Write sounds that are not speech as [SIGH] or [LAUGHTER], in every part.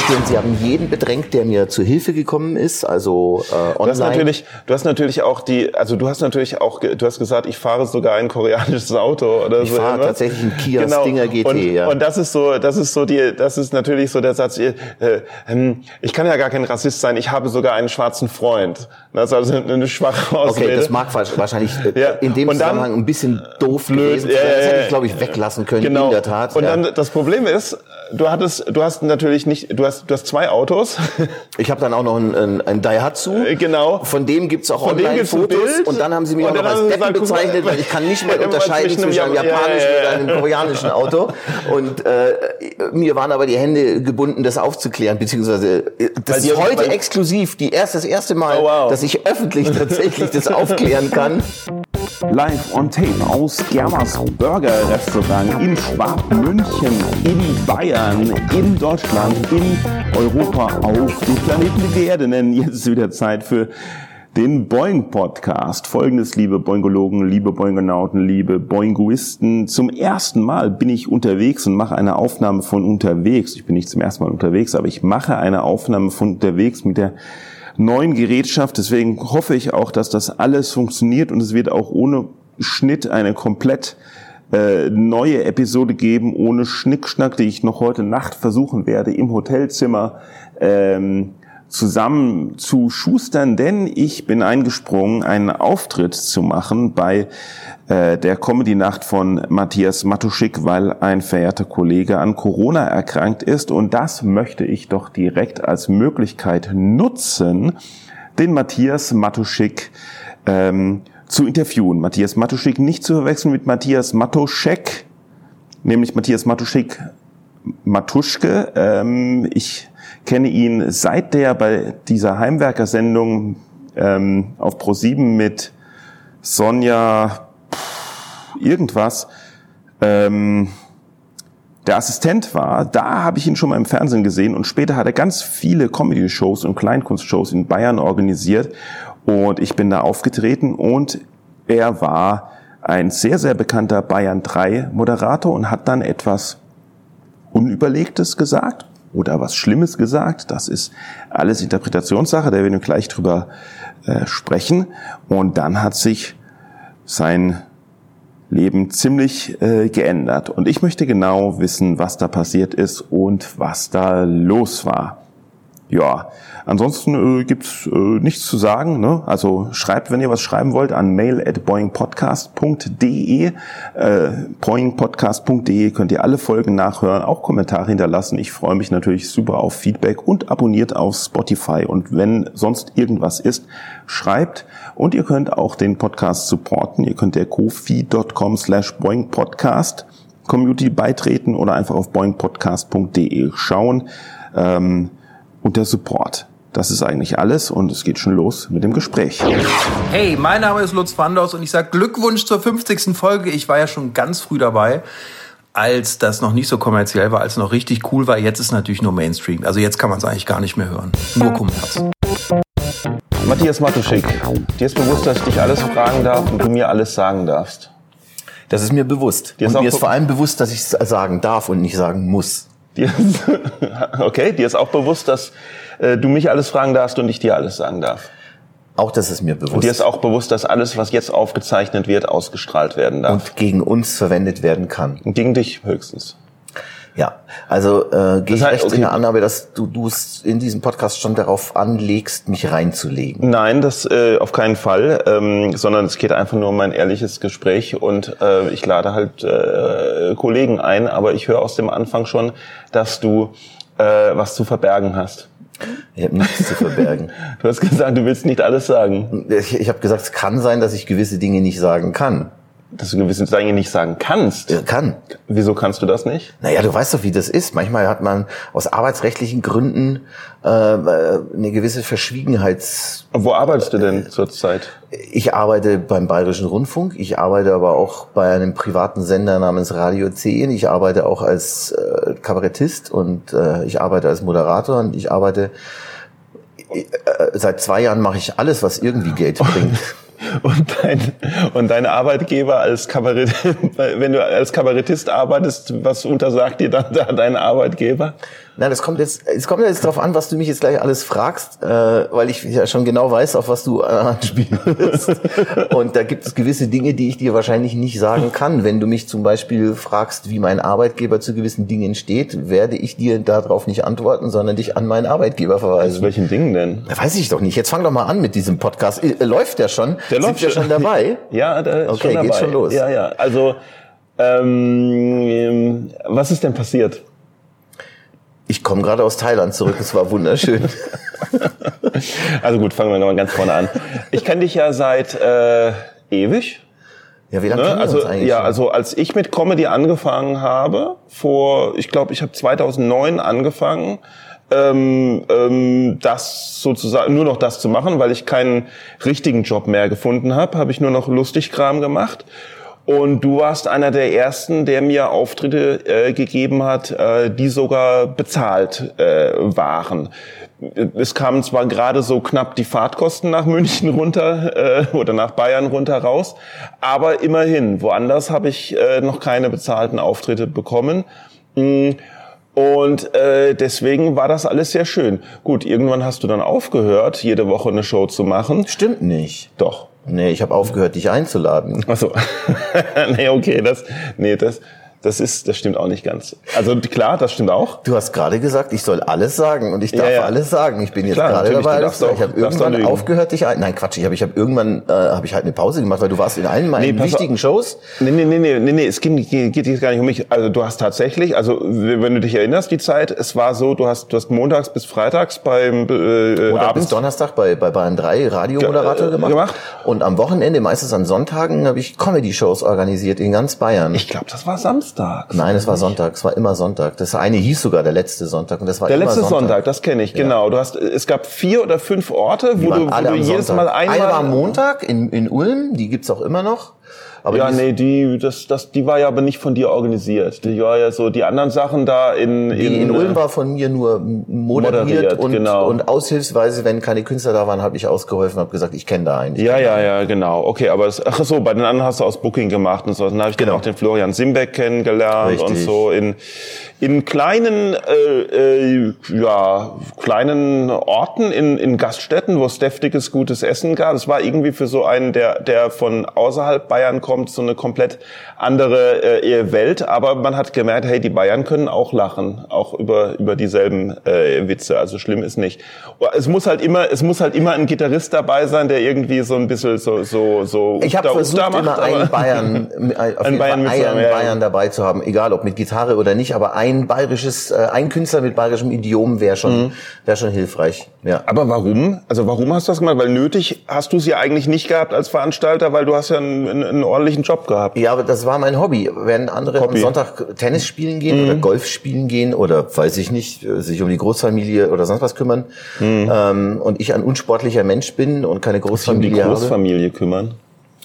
feststellen, Sie haben jeden bedrängt, der mir zu Hilfe gekommen ist, also äh, online. Du hast natürlich, du hast natürlich auch die, also du hast natürlich auch, du hast gesagt, ich fahre sogar ein koreanisches Auto oder ich so. Ich fahre tatsächlich ein Kia genau. Stinger GT, und, ja. Und das ist so, das ist so die, das ist natürlich so der Satz, äh, äh, ich kann ja gar kein Rassist sein, ich habe sogar einen schwarzen Freund. Das ist also eine schwache Ausrede. Okay, das mag wahrscheinlich äh, ja. in dem und Zusammenhang ein bisschen doof blöd, gewesen. Ja, das hätte ich, glaube ich, weglassen können, genau. in der Tat. Und dann das Problem ist, du hattest, du hast natürlich nicht, du hast, du hast zwei Autos. Ich habe dann auch noch ein, ein, ein Daihatsu. Genau. Von dem gibt's auch Online-Fotos. Und dann haben sie mich auch noch als Deppen bezeichnet, weil ich kann nicht mehr [LAUGHS] unterscheiden zwischen einem japanischen ja, ja, ja. und einem koreanischen Auto. Und äh, mir waren aber die Hände gebunden, das aufzuklären, beziehungsweise äh, das weil ist heute exklusiv, die erst das erste Mal, oh, wow. dass ich öffentlich tatsächlich das aufklären kann. [LAUGHS] Live on Tape aus Germers Burger Restaurant in Schwabmünchen, in Bayern, in Deutschland, in Europa, auf dem Planeten Erde. Denn jetzt ist wieder Zeit für den Boing Podcast. Folgendes, liebe Boingologen, liebe Boingonauten, liebe Boinguisten. Zum ersten Mal bin ich unterwegs und mache eine Aufnahme von unterwegs. Ich bin nicht zum ersten Mal unterwegs, aber ich mache eine Aufnahme von unterwegs mit der neuen Gerätschaft. Deswegen hoffe ich auch, dass das alles funktioniert und es wird auch ohne Schnitt eine komplett äh, neue Episode geben, ohne Schnickschnack, die ich noch heute Nacht versuchen werde, im Hotelzimmer ähm, zusammen zu schustern, denn ich bin eingesprungen, einen Auftritt zu machen bei äh, der Comedy-Nacht von Matthias Matuschik, weil ein verehrter Kollege an Corona erkrankt ist. Und das möchte ich doch direkt als Möglichkeit nutzen, den Matthias Matuschik ähm, zu interviewen. Matthias Matuschik nicht zu verwechseln mit Matthias Matuschek, nämlich Matthias Matuschik Matuschke. Ähm, ich kenne ihn seit der bei dieser Heimwerkersendung ähm, auf Pro7 mit Sonja irgendwas ähm, der Assistent war, da habe ich ihn schon mal im Fernsehen gesehen und später hat er ganz viele Comedy-Shows und Kleinkunstshows in Bayern organisiert und ich bin da aufgetreten und er war ein sehr, sehr bekannter Bayern 3 Moderator und hat dann etwas Unüberlegtes gesagt oder was Schlimmes gesagt. Das ist alles Interpretationssache, da werden wir gleich drüber äh, sprechen. Und dann hat sich sein Leben ziemlich äh, geändert. Und ich möchte genau wissen, was da passiert ist und was da los war. Ja, ansonsten äh, gibt's äh, nichts zu sagen. Ne? Also schreibt, wenn ihr was schreiben wollt, an mail at boingpodcast.de. Äh, boingpodcast.de könnt ihr alle Folgen nachhören, auch Kommentare hinterlassen. Ich freue mich natürlich super auf Feedback und abonniert auf Spotify. Und wenn sonst irgendwas ist, schreibt. Und ihr könnt auch den Podcast supporten. Ihr könnt der kofi.com slash boingpodcast Community beitreten oder einfach auf boingpodcast.de schauen. Ähm, und der Support. Das ist eigentlich alles und es geht schon los mit dem Gespräch. Hey, mein Name ist Lutz Wanders und ich sage Glückwunsch zur 50. Folge. Ich war ja schon ganz früh dabei, als das noch nicht so kommerziell war, als es noch richtig cool war. Jetzt ist natürlich nur Mainstream. Also jetzt kann man es eigentlich gar nicht mehr hören. Nur Kommerz. Matthias Matuschik, dir ist bewusst, dass ich dich alles fragen darf und du mir alles sagen darfst. Das ist mir bewusst. Dir und ist mir ist vor allem bewusst, dass ich es sagen darf und nicht sagen muss. Dir ist, [LAUGHS] okay, dir ist auch bewusst, dass äh, du mich alles fragen darfst und ich dir alles sagen darf. Auch das ist mir bewusst. Und dir ist auch bewusst, dass alles, was jetzt aufgezeichnet wird, ausgestrahlt werden darf. Und gegen uns verwendet werden kann. Und gegen dich höchstens. Ja, also äh, gehe ich heißt, recht okay. in der Annahme, dass du du es in diesem Podcast schon darauf anlegst, mich reinzulegen. Nein, das äh, auf keinen Fall, ähm, sondern es geht einfach nur um ein ehrliches Gespräch und äh, ich lade halt äh, Kollegen ein, aber ich höre aus dem Anfang schon, dass du äh, was zu verbergen hast. Ich habe nichts zu verbergen. Du hast gesagt, du willst nicht alles sagen. Ich, ich habe gesagt, es kann sein, dass ich gewisse Dinge nicht sagen kann. Dass du gewisse Dinge nicht sagen kannst. Äh, kann. Wieso kannst du das nicht? Naja, du weißt doch, wie das ist. Manchmal hat man aus arbeitsrechtlichen Gründen äh, eine gewisse Verschwiegenheits... Wo arbeitest du denn zurzeit? Ich arbeite beim Bayerischen Rundfunk, ich arbeite aber auch bei einem privaten Sender namens Radio 10, ich arbeite auch als äh, Kabarettist und äh, ich arbeite als Moderator und ich arbeite... Äh, seit zwei Jahren mache ich alles, was irgendwie Geld [LAUGHS] bringt. Und dein, und dein Arbeitgeber als Kabarett, [LAUGHS] wenn du als Kabarettist arbeitest, was untersagt dir dann da dein Arbeitgeber? Na, das kommt jetzt, es kommt jetzt darauf an, was du mich jetzt gleich alles fragst, äh, weil ich ja schon genau weiß, auf was du [LAUGHS] anspielst. und da gibt es gewisse Dinge, die ich dir wahrscheinlich nicht sagen kann. Wenn du mich zum Beispiel fragst, wie mein Arbeitgeber zu gewissen Dingen steht, werde ich dir darauf nicht antworten, sondern dich an meinen Arbeitgeber verweisen. Zu welchen Dingen denn? Weiß ich doch nicht. Jetzt fang doch mal an mit diesem Podcast. Äh, läuft der schon? Der läuft ja schon dabei. [LAUGHS] Ja, der ist Okay, schon dabei. geht schon los. Ja, ja. Also, ähm, was ist denn passiert? Ich komme gerade aus Thailand zurück. Es war wunderschön. [LAUGHS] Also gut, fangen wir nochmal ganz vorne an. Ich kenne dich ja seit äh, ewig. Ja, wie lange Ne? kennen wir Also uns eigentlich? ja, schon? also als ich mit Comedy angefangen habe, vor, ich glaube, ich habe 2009 angefangen, ähm, ähm, das sozusagen nur noch das zu machen, weil ich keinen richtigen Job mehr gefunden habe, habe ich nur noch Lustigkram gemacht. Und du warst einer der ersten, der mir Auftritte äh, gegeben hat, äh, die sogar bezahlt äh, waren. Es kamen zwar gerade so knapp die Fahrtkosten nach München runter äh, oder nach Bayern runter raus, aber immerhin, woanders habe ich äh, noch keine bezahlten Auftritte bekommen. Mm, Und äh, deswegen war das alles sehr schön. Gut, irgendwann hast du dann aufgehört, jede Woche eine Show zu machen. Stimmt nicht. Doch. Nee, ich habe aufgehört, dich einzuladen. Ach so. [LAUGHS] nee, okay, das, nee, das, das ist, das stimmt auch nicht ganz. Also klar, das stimmt auch. Du hast gerade gesagt, ich soll alles sagen und ich darf Ja, ja. alles sagen. Ich bin jetzt Klar, gerade dabei. alles auch- ich habe irgendwann aufgehört, dich ein. Nein, Quatsch. Ich habe, ich habe irgendwann äh, habe ich halt eine Pause gemacht, weil du warst in allen meinen Nee, wichtigen. Shows. Nee, nee, nee, nee, nee, nee, es geht, geht, geht jetzt gar nicht um mich. Also du hast tatsächlich, also wenn du dich erinnerst, die Zeit, es war so, du hast, du hast montags bis freitags beim äh, Oder bis abends Donnerstag bei, bei Bayern 3 Radiomoderator äh, gemacht. gemacht. Und am Wochenende, meistens an Sonntagen, habe ich Comedy-Shows organisiert in ganz Bayern. Ich glaube, das war Samstag. Nein, es war Sonntag. Es war immer Sonntag. Das eine hieß sogar der letzte Sonntag und das war Der letzte Sonntag. Sonntag, das kenne ich, genau. Du hast, es gab vier oder fünf Orte, wo du, wo du jedes Sonntag. Mal einmal. Eine war am Montag in, in Ulm, die gibt's auch immer noch. Aber ja, nee, die, das, das, die war ja aber nicht von dir organisiert. Die war ja so, die anderen Sachen da in, Die in, in Ulm äh, war von mir nur moderiert, moderiert, und, genau. und aushilfsweise, wenn keine Künstler da waren, habe ich ausgeholfen, habe gesagt, ich kenne da einen. Ja, ja, ja, genau. Okay, aber es, ach so, bei den anderen hast du aus Booking gemacht und so. Dann habe ich Genau. dann auch den Florian Simbeck kennengelernt und Richtig. so in in kleinen äh, äh, ja kleinen Orten in in Gaststätten, wo es deftiges gutes Essen gab. Es war irgendwie für so einen, der der von außerhalb Bayern kommt, so eine komplett andere äh, Welt. Aber man hat gemerkt, hey, die Bayern können auch lachen, auch über über dieselben äh, Witze. Also schlimm ist nicht. Es muss halt immer es muss halt immer ein Gitarrist dabei sein, der irgendwie so ein bisschen so so so Ich habe versucht, Ufta immer macht, einen Bayern, [LAUGHS] auf jeden Bayern Fall einen ja. Bayern dabei zu haben, egal ob mit Gitarre oder nicht, aber ein bayerisches, äh, ein Künstler mit bayerischem Idiom wäre schon, Mhm. wäre schon hilfreich. Ja. Aber warum? Also warum hast du das gemacht? Weil nötig hast du es ja eigentlich nicht gehabt als Veranstalter, weil du hast ja einen, einen, einen ordentlichen Job gehabt. Ja, aber das war mein Hobby. Wenn andere Hobby. Mhm. am Sonntag Tennis spielen gehen oder Golf spielen gehen oder weiß ich nicht, äh, sich um die Großfamilie oder sonst was kümmern Mhm. ähm, und ich ein unsportlicher Mensch bin und keine Um die Großfamilie habe. Großfamilie kümmern.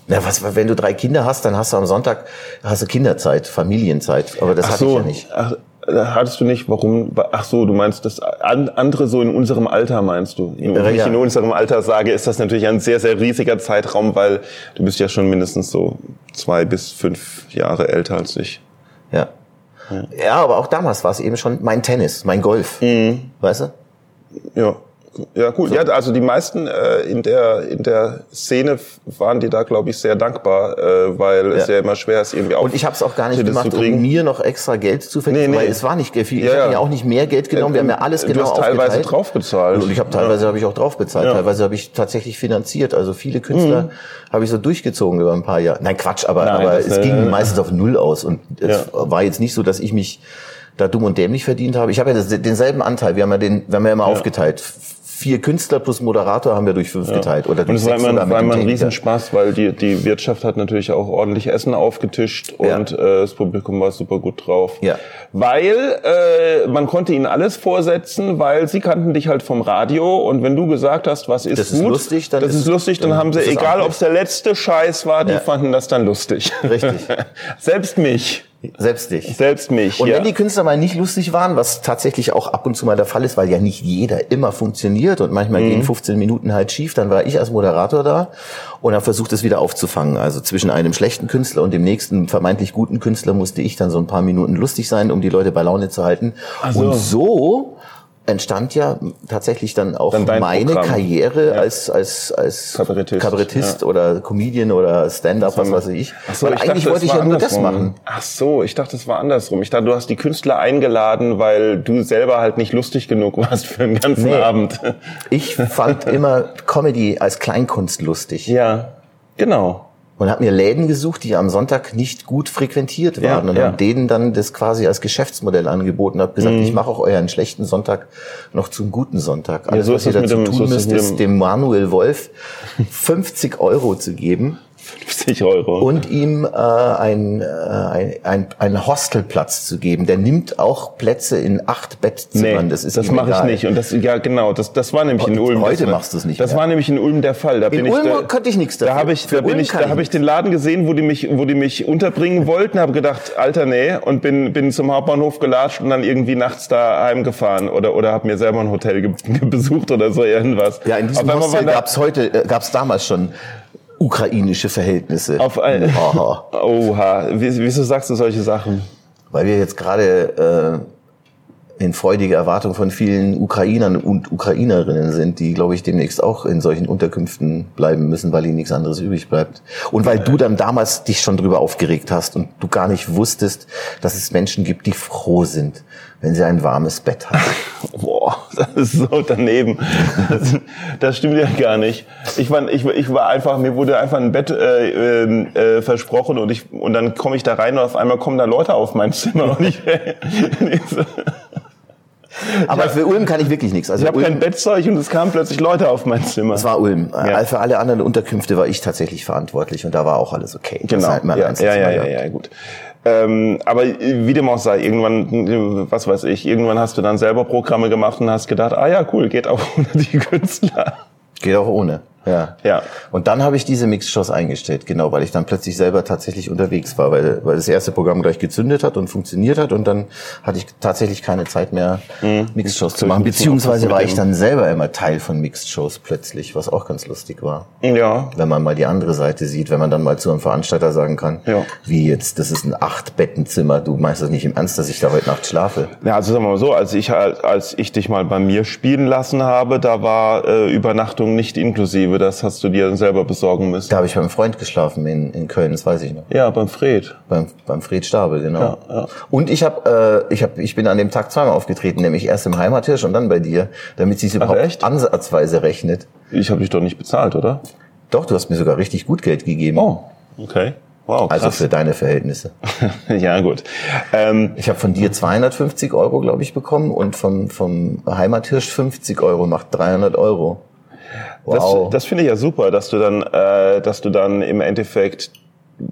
Na, was, wenn du drei Kinder hast, dann hast du am Sonntag hast du Kinderzeit, Familienzeit. Aber das Ach hatte ich ja nicht. ach, hattest du nicht, warum? Ach so, du meinst, das an- andere so in unserem Alter meinst du? Wenn Ja, ich ja. in unserem Alter sage, ist das natürlich ein sehr, sehr riesiger Zeitraum, weil du bist ja schon mindestens so zwei bis fünf Jahre älter als ich. Ja. Ja, aber auch damals war es eben schon mein Tennis, mein Golf. Mhm. Weißt du? Ja. Ja, gut. Ja, also die meisten äh, in der in der Szene waren die da, glaube ich, sehr dankbar, äh, weil es Ja. ja immer schwer ist, irgendwie Und ich habe es auch gar nicht gemacht, um mir noch extra Geld zu verdienen, Nee, nee. weil es war nicht viel. Ich Ja, habe ja. mir auch nicht mehr Geld genommen. Wir haben ja alles Du genau hast teilweise aufgeteilt. draufgezahlt. Und ich habe teilweise habe ich auch drauf bezahlt, Ja. teilweise habe ich tatsächlich finanziert. Also viele Künstler Mhm. habe ich so durchgezogen über ein paar Jahre. Nein, Quatsch, aber, Nein, aber es äh, ging meistens auf null aus und es Ja. war jetzt nicht so, dass ich mich da dumm und dämlich verdient habe. Ich habe ja das, denselben Anteil. Wir haben ja den, wir haben ja immer aufgeteilt. Vier Künstler plus Moderator haben wir durch fünf geteilt oder Und es war immer, war immer ein. Riesenspaß, weil die, die Wirtschaft hat natürlich auch ordentlich Essen aufgetischt Ja. und äh, das Publikum war super gut drauf. Ja. Weil äh, man konnte ihnen alles vorsetzen, weil sie kannten dich halt vom Radio und wenn du gesagt hast, was ist Das ist gut, lustig, dann das ist- ist lustig, dann dann haben sie, egal ob es der letzte Scheiß war, die Ja. fanden das dann lustig. Richtig. [LAUGHS] Selbst mich. Selbst dich. Selbst mich. Und ja. wenn die Künstler mal nicht lustig waren, was tatsächlich auch ab und zu mal der Fall ist, weil ja nicht jeder immer funktioniert und manchmal Mhm. gehen 15 Minuten halt schief, dann war ich als Moderator da und habe versucht, es wieder aufzufangen. Also zwischen einem schlechten Künstler und dem nächsten vermeintlich guten Künstler musste ich dann so ein paar Minuten lustig sein, um die Leute bei Laune zu halten. so. Und so entstand ja tatsächlich dann auch Dann meine Programm. Karriere Ja. als als als Kabarettist, Kabarettist oder Comedian oder Stand-up, was weiß ich. Ach so, Weil ich eigentlich dachte, wollte ich ja nur das machen. Ach so, ich dachte, es war andersrum. Ich dachte, du hast die Künstler eingeladen, weil du selber halt nicht lustig genug warst für den ganzen Nee. Abend. Ich fand immer Comedy als Kleinkunst lustig Ja, genau. Und habe mir Läden gesucht, die am Sonntag nicht gut frequentiert Ja, waren und ja. habe denen dann das quasi als Geschäftsmodell angeboten, habe gesagt, ich mache auch euren schlechten Sonntag noch zum guten Sonntag. Alles, so was ihr dazu dem- so tun es müsst, ist dem Manuel Wolf 50 Euro zu geben 50 Euro. und ihm äh, ein, äh, ein, ein, einen Hostelplatz zu geben. Der nimmt auch Plätze in acht Bettzimmern. Nee, das ist das mache ich nicht. Und das, ja, genau, das, das war nämlich in Ulm. Heute das, machst du's nicht Das mehr. war nämlich in Ulm der Fall. Da bin In ich, Ulm da, konnte ich nichts Da dafür. habe ich, Für da bin ich, da habe ich ich den Laden gesehen, wo die mich, wo die mich unterbringen wollten, habe gedacht, Alter, nee, und bin, bin zum Hauptbahnhof gelatscht und dann irgendwie nachts da heimgefahren oder, oder habe mir selber ein Hotel ge [LAUGHS] besucht oder so irgendwas. Ja, in diesem Hostel da- gab es heute, äh, gab es damals schon ukrainische Verhältnisse. Auf ein. Oha, Wie- wieso sagst du solche Sachen? Weil wir jetzt gerade äh, in freudiger Erwartung von vielen Ukrainern und Ukrainerinnen sind, die, glaube ich, demnächst auch in solchen Unterkünften bleiben müssen, weil ihnen nichts anderes übrig bleibt. Und weil du dann damals dich schon drüber aufgeregt hast und du gar nicht wusstest, dass es Menschen gibt, die froh sind, wenn sie ein warmes Bett haben. [LAUGHS] Boah, das ist so daneben. Das, das stimmt ja gar nicht. Ich war, ich, ich war einfach, mir wurde einfach ein Bett äh, äh, äh, versprochen und ich und dann komme ich da rein und auf einmal kommen da Leute auf mein Zimmer und ich, [LAUGHS] [LAUGHS] Aber für Ulm kann ich wirklich nichts. Also ich habe kein Bettzeug und es kamen plötzlich Leute auf mein Zimmer. Das war Ulm. Ja. Für alle anderen Unterkünfte war ich tatsächlich verantwortlich und da war auch alles okay. Das Genau. ist halt mein ja, ja, ja, ja, ja, gut. Ähm, aber wie dem auch sei, irgendwann, was weiß ich, irgendwann hast du dann selber Programme gemacht und hast gedacht, ah ja, cool, geht auch [LAUGHS] ohne die Künstler. Geht auch ohne. Ja. Ja. Und dann habe ich diese Mixshows eingestellt, genau, weil ich dann plötzlich selber tatsächlich unterwegs war, weil, weil das erste Programm gleich gezündet hat und funktioniert hat und dann hatte ich tatsächlich keine Zeit mehr, Mixshows zu machen. Beziehungsweise war ich dann selber immer Teil von Mixshows plötzlich, was auch ganz lustig war. Ja, Wenn man mal die andere Seite sieht, wenn man dann mal zu einem Veranstalter sagen kann, Ja. wie jetzt, das ist ein Acht-Bettenzimmer, du meinst das nicht im Ernst, dass ich da heute Nacht schlafe. Ja, also sagen wir mal so, als ich als ich dich mal bei mir spielen lassen habe, da war äh, Übernachtung nicht inklusive. Das hast du dir selber besorgen müssen. Da habe ich beim Freund geschlafen in, in Köln, das weiß ich noch. Ja, beim Fred. Beim, beim Fred Stabel, genau. Ja, ja. Und ich habe, äh, ich habe, ich bin an dem Tag zweimal aufgetreten, nämlich erst im Heimathirsch und dann bei dir, damit sich überhaupt echt? ansatzweise rechnet. Ich habe dich doch nicht bezahlt, oder? Doch, du hast mir sogar richtig gut Geld gegeben. Oh, okay. Wow, Also krass. für deine Verhältnisse. [LAUGHS] ja, gut. Ähm, Ich habe von dir 250 Euro, glaube ich, bekommen und vom, vom Heimathirsch 50 Euro, macht 300 Euro. Wow. Das, das finde ich ja super, dass du dann, äh, dass du dann im Endeffekt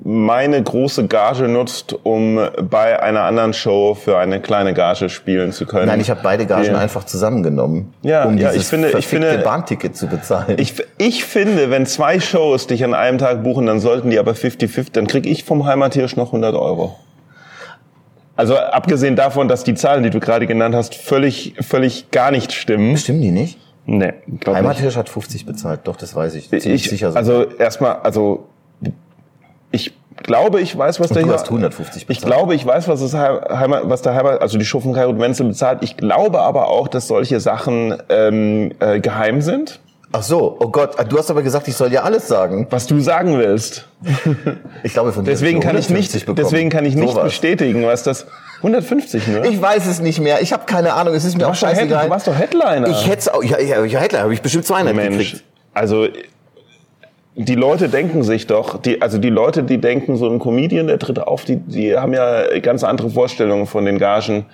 meine große Gage nutzt, um bei einer anderen Show für eine kleine Gage spielen zu können. Nein, ich habe beide Gagen Ja. einfach zusammengenommen, Ja, um ja, dieses ich finde- ich finde- Bahnticket zu bezahlen. Ich, ich finde, wenn zwei Shows dich an einem Tag buchen, dann sollten die aber 50-50, dann krieg ich vom Heimathirsch noch 100 Euro. Also abgesehen davon, dass die Zahlen, die du gerade genannt hast, völlig, völlig gar nicht stimmen. Stimmen die nicht? Nee, glaub nicht. Heimathirsch hat 50 bezahlt, doch, das weiß ich. Ziemlich Ich, sicher so. also erstmal, also ich glaube, ich weiß, was Und der du hier. hast 150 Ich bezahlt. glaube, ich weiß, was das Heimat, was der Heimat, also die von Kairut Wenzel bezahlt. Ich glaube aber auch, dass solche Sachen ähm, äh, geheim sind. Ach so, oh Gott, du hast aber gesagt, ich soll dir alles sagen. Was du sagen willst. [LAUGHS] Ich glaube von dir Deswegen kann ich 150 nicht, bekommen. deswegen kann ich nicht Sowas. bestätigen, was das 150 ne? Ich weiß es nicht mehr. Ich habe keine Ahnung. Es ist mir auch doch Head- scheißegal. du warst doch Headliner. Ich hätte auch. Ja, ja, ja Headliner habe ich bestimmt 200 Mensch, gekriegt. also die Leute denken sich doch, die, also die Leute, die denken, so ein Comedian, der tritt auf, die, die haben ja ganz andere Vorstellungen von den Gagen,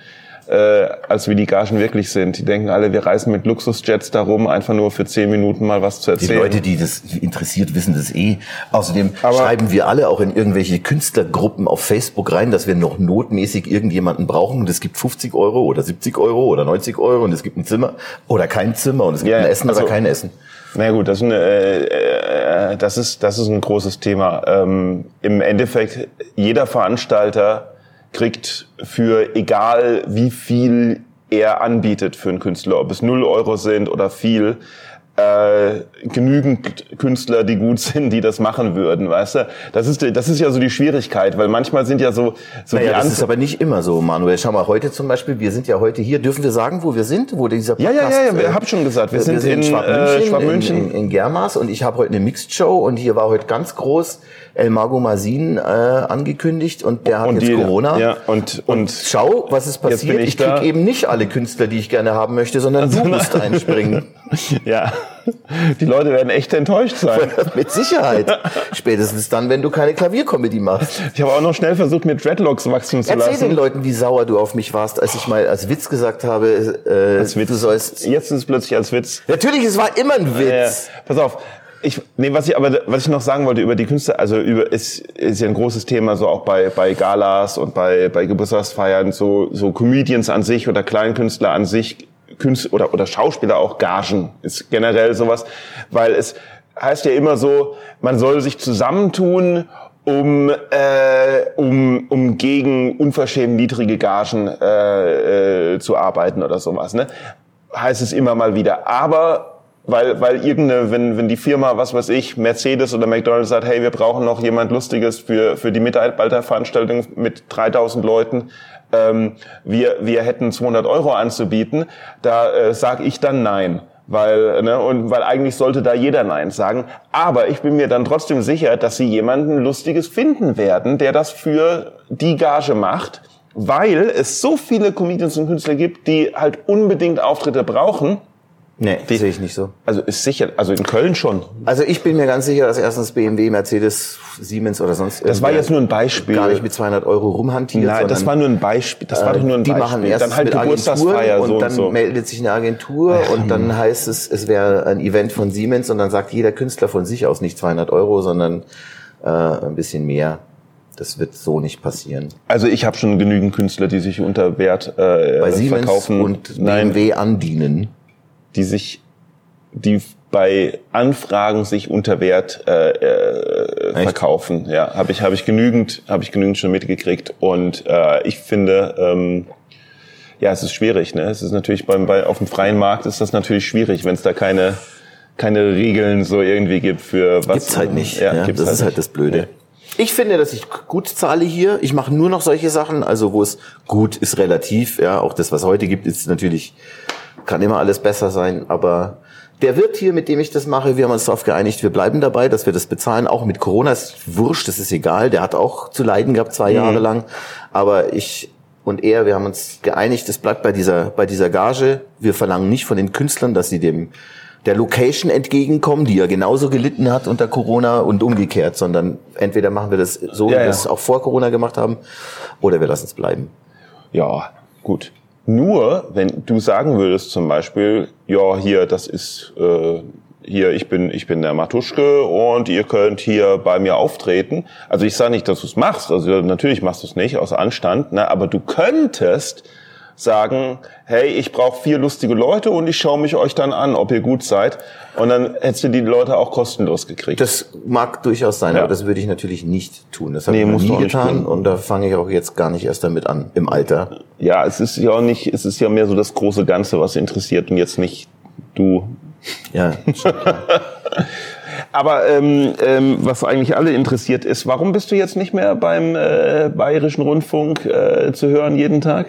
äh, als wie die Gagen wirklich sind. Die denken alle, wir reisen mit Luxusjets darum, einfach nur für zehn Minuten mal was zu Die erzählen. Leute, die das interessiert, wissen das eh. Außerdem Aber- schreiben wir alle auch in irgendwelche Künstlergruppen auf Facebook rein, dass wir noch notmäßig irgendjemanden brauchen und es gibt 50 Euro oder 70 Euro oder 90 Euro und es gibt ein Zimmer oder kein Zimmer und es gibt Ja, ein Essen also- oder kein Essen. Na gut, das ist, eine, äh, äh, das ist das ist ein großes Thema. Ähm, Im Endeffekt jeder Veranstalter kriegt für egal wie viel er anbietet für einen Künstler, ob es null Euro sind oder viel, äh, genügend Künstler, die gut [LAUGHS] sind, die das machen würden, weißt du? Das ist, das ist ja so die Schwierigkeit, weil manchmal sind ja so, so naja, die das ist aber nicht immer so, Manuel. Schau mal, heute zum Beispiel, wir sind ja heute hier. Dürfen wir sagen, wo wir sind? Wo dieser Podcast, ja, ja, ja, ja, ich habe schon gesagt, wir, wir sind, sind, in Schwabmünchen, äh, Schwabmünchen. In, in, in Germas und ich habe heute eine Mixed Show und hier war heute ganz groß El Mago Masin äh, angekündigt und der hat und jetzt die, Corona. Ja, und, und, und schau, was ist passiert. ich, ich krieg eben nicht alle Künstler, die ich gerne haben möchte, sondern also, du [LAUGHS] musst einspringen. [LAUGHS] ja. Die Leute werden echt enttäuscht sein. [LAUGHS] mit Sicherheit. Spätestens dann, wenn du keine Klaviercomedy machst. Ich habe auch noch schnell versucht, mir Dreadlocks wachsen zu Erzähl lassen. Erzähl den Leuten, wie sauer du auf mich warst, als ich mal als Witz gesagt habe, äh, als Witz. du sollst... Jetzt ist es plötzlich als Witz. Natürlich, es war immer ein Witz. Äh, pass auf, ich, nee, was ich aber, was ich noch sagen wollte über die Künstler, also über, ist, ist ja ein großes Thema, so auch bei, bei Galas und bei, bei Geburtstagsfeiern, so, so Comedians an sich oder Kleinkünstler an sich, Künstler oder, oder Schauspieler auch Gagen, ist generell sowas, weil es heißt ja immer so, man soll sich zusammentun, um, äh, um, um gegen unverschämt niedrige Gagen äh, äh, zu arbeiten oder sowas, ne? Heißt es immer mal wieder. Aber weil, weil irgendeine, wenn, wenn die Firma, was weiß ich, Mercedes oder McDonalds sagt, hey, wir brauchen noch jemand Lustiges für, für die Mitarbeiterveranstaltung mit 3000 Leuten, ähm, wir, wir hätten 200 Euro anzubieten, da äh, sage ich dann nein. Weil, ne, und weil eigentlich sollte da jeder Nein sagen. Aber ich bin mir dann trotzdem sicher, dass sie jemanden Lustiges finden werden, der das für die Gage macht, weil es so viele Comedians und Künstler gibt, die halt unbedingt Auftritte brauchen Nee, sehe ich nicht so. Also ist sicher, also in Köln schon. Also ich bin mir ganz sicher, dass erstens BMW, Mercedes, Siemens oder sonst Das war jetzt nur ein Beispiel. Gar nicht mit 200 Euro rumhantiert. Nein, das war nur ein Beispiel. Das war doch nur ein die Beispiel. Die machen erst dann halt mit Geburtstagsfeier und so dann und so. meldet sich eine Agentur und dann heißt es, es wäre ein Event von Siemens und dann sagt jeder Künstler von sich aus nicht 200 Euro, sondern äh, ein bisschen mehr. Das wird so nicht passieren. Also ich habe schon genügend Künstler, die sich unter Wert äh, Bei Siemens verkaufen und BMW Nein, andienen. Die sich die bei Anfragen sich unter Wert äh, äh, verkaufen. Ja, habe ich habe ich genügend habe ich genügend schon mitgekriegt und äh, ich finde ähm, ja, es ist schwierig, ne? Es ist natürlich beim bei auf dem freien Markt ist das natürlich schwierig, wenn es da keine keine Regeln so irgendwie gibt für was gibt's halt nicht. Ja, ja das halt ist halt das Blöde. Ja. Ich finde, dass ich gut zahle hier. Ich mache nur noch solche Sachen, also wo es gut ist relativ. Ja, auch das, was heute gibt, ist natürlich kann immer alles besser sein, aber der Wirt hier, mit dem ich das mache, wir haben uns darauf geeinigt, wir bleiben dabei, dass wir das bezahlen. Auch mit Corona ist wurscht, das ist egal. Der hat auch zu leiden gehabt, zwei mhm. Jahre lang. Aber ich und er, wir haben uns geeinigt, es bleibt bei dieser, bei dieser Gage. Wir verlangen nicht von den Künstlern, dass sie dem, der Location entgegenkommen, die ja genauso gelitten hat unter Corona und umgekehrt, sondern entweder machen wir das so, ja, wie wir es auch vor Corona gemacht haben, oder wir lassen es bleiben. Ja, gut. Nur, wenn du sagen würdest zum Beispiel, ja, hier, das ist, äh, hier, ich bin, ich bin der Matuschke und ihr könnt hier bei mir auftreten. Also ich sage nicht, dass du es machst, also natürlich machst du es nicht aus Anstand, ne, aber du könntest sagen, hey, ich brauche vier lustige Leute und ich schaue mich euch dann an, ob ihr gut seid. Und dann hättest du die Leute auch kostenlos gekriegt. Das mag durchaus sein, ja. aber das würde ich natürlich nicht tun. Das habe nee, ich nie getan und da fange ich auch jetzt gar nicht erst damit an, im Alter. Ja, es ist ja auch nicht, es ist ja mehr so das große Ganze, was interessiert und jetzt nicht du. Ja. [LAUGHS] Aber ähm, ähm, was eigentlich alle interessiert ist, warum bist du jetzt nicht mehr beim äh, Bayerischen Rundfunk äh, zu hören jeden Tag?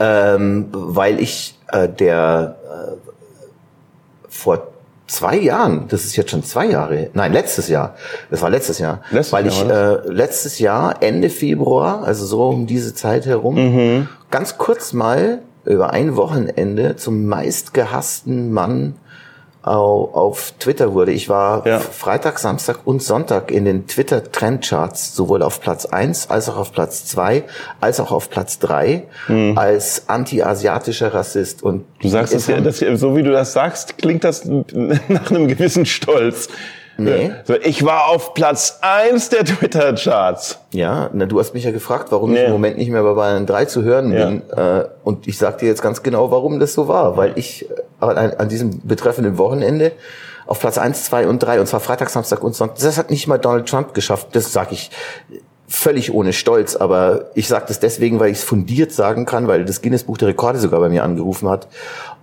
Ähm, weil ich äh, der äh, vor zwei Jahren, das ist jetzt schon zwei Jahre, nein, letztes Jahr, das war letztes Jahr, letztes weil ich äh, letztes Jahr, Ende Februar, also so um diese Zeit herum, mhm. ganz kurz mal über ein Wochenende zum meistgehassten Mann auf Twitter wurde. Ich war ja. Freitag, Samstag und Sonntag in den Twitter Trendcharts sowohl auf Platz eins als auch auf Platz zwei als auch auf Platz drei mhm. als anti-asiatischer Rassist. Und du sagst es ja, das, so wie du das sagst, klingt das [LAUGHS] nach einem gewissen Stolz. Nee. So, ich war auf Platz eins der Twitter-Charts. Ja, na, du hast mich ja gefragt, warum nee. ich im Moment nicht mehr bei Bayern 3 zu hören ja. bin. Äh, und ich sag dir jetzt ganz genau, warum das so war. Weil ich äh, an, an diesem betreffenden Wochenende auf Platz eins, zwei und drei und zwar Freitag, Samstag und Sonntag, das hat nicht mal Donald Trump geschafft. Das sag ich völlig ohne Stolz, aber ich sage das deswegen, weil ich es fundiert sagen kann, weil das Guinness Buch der Rekorde sogar bei mir angerufen hat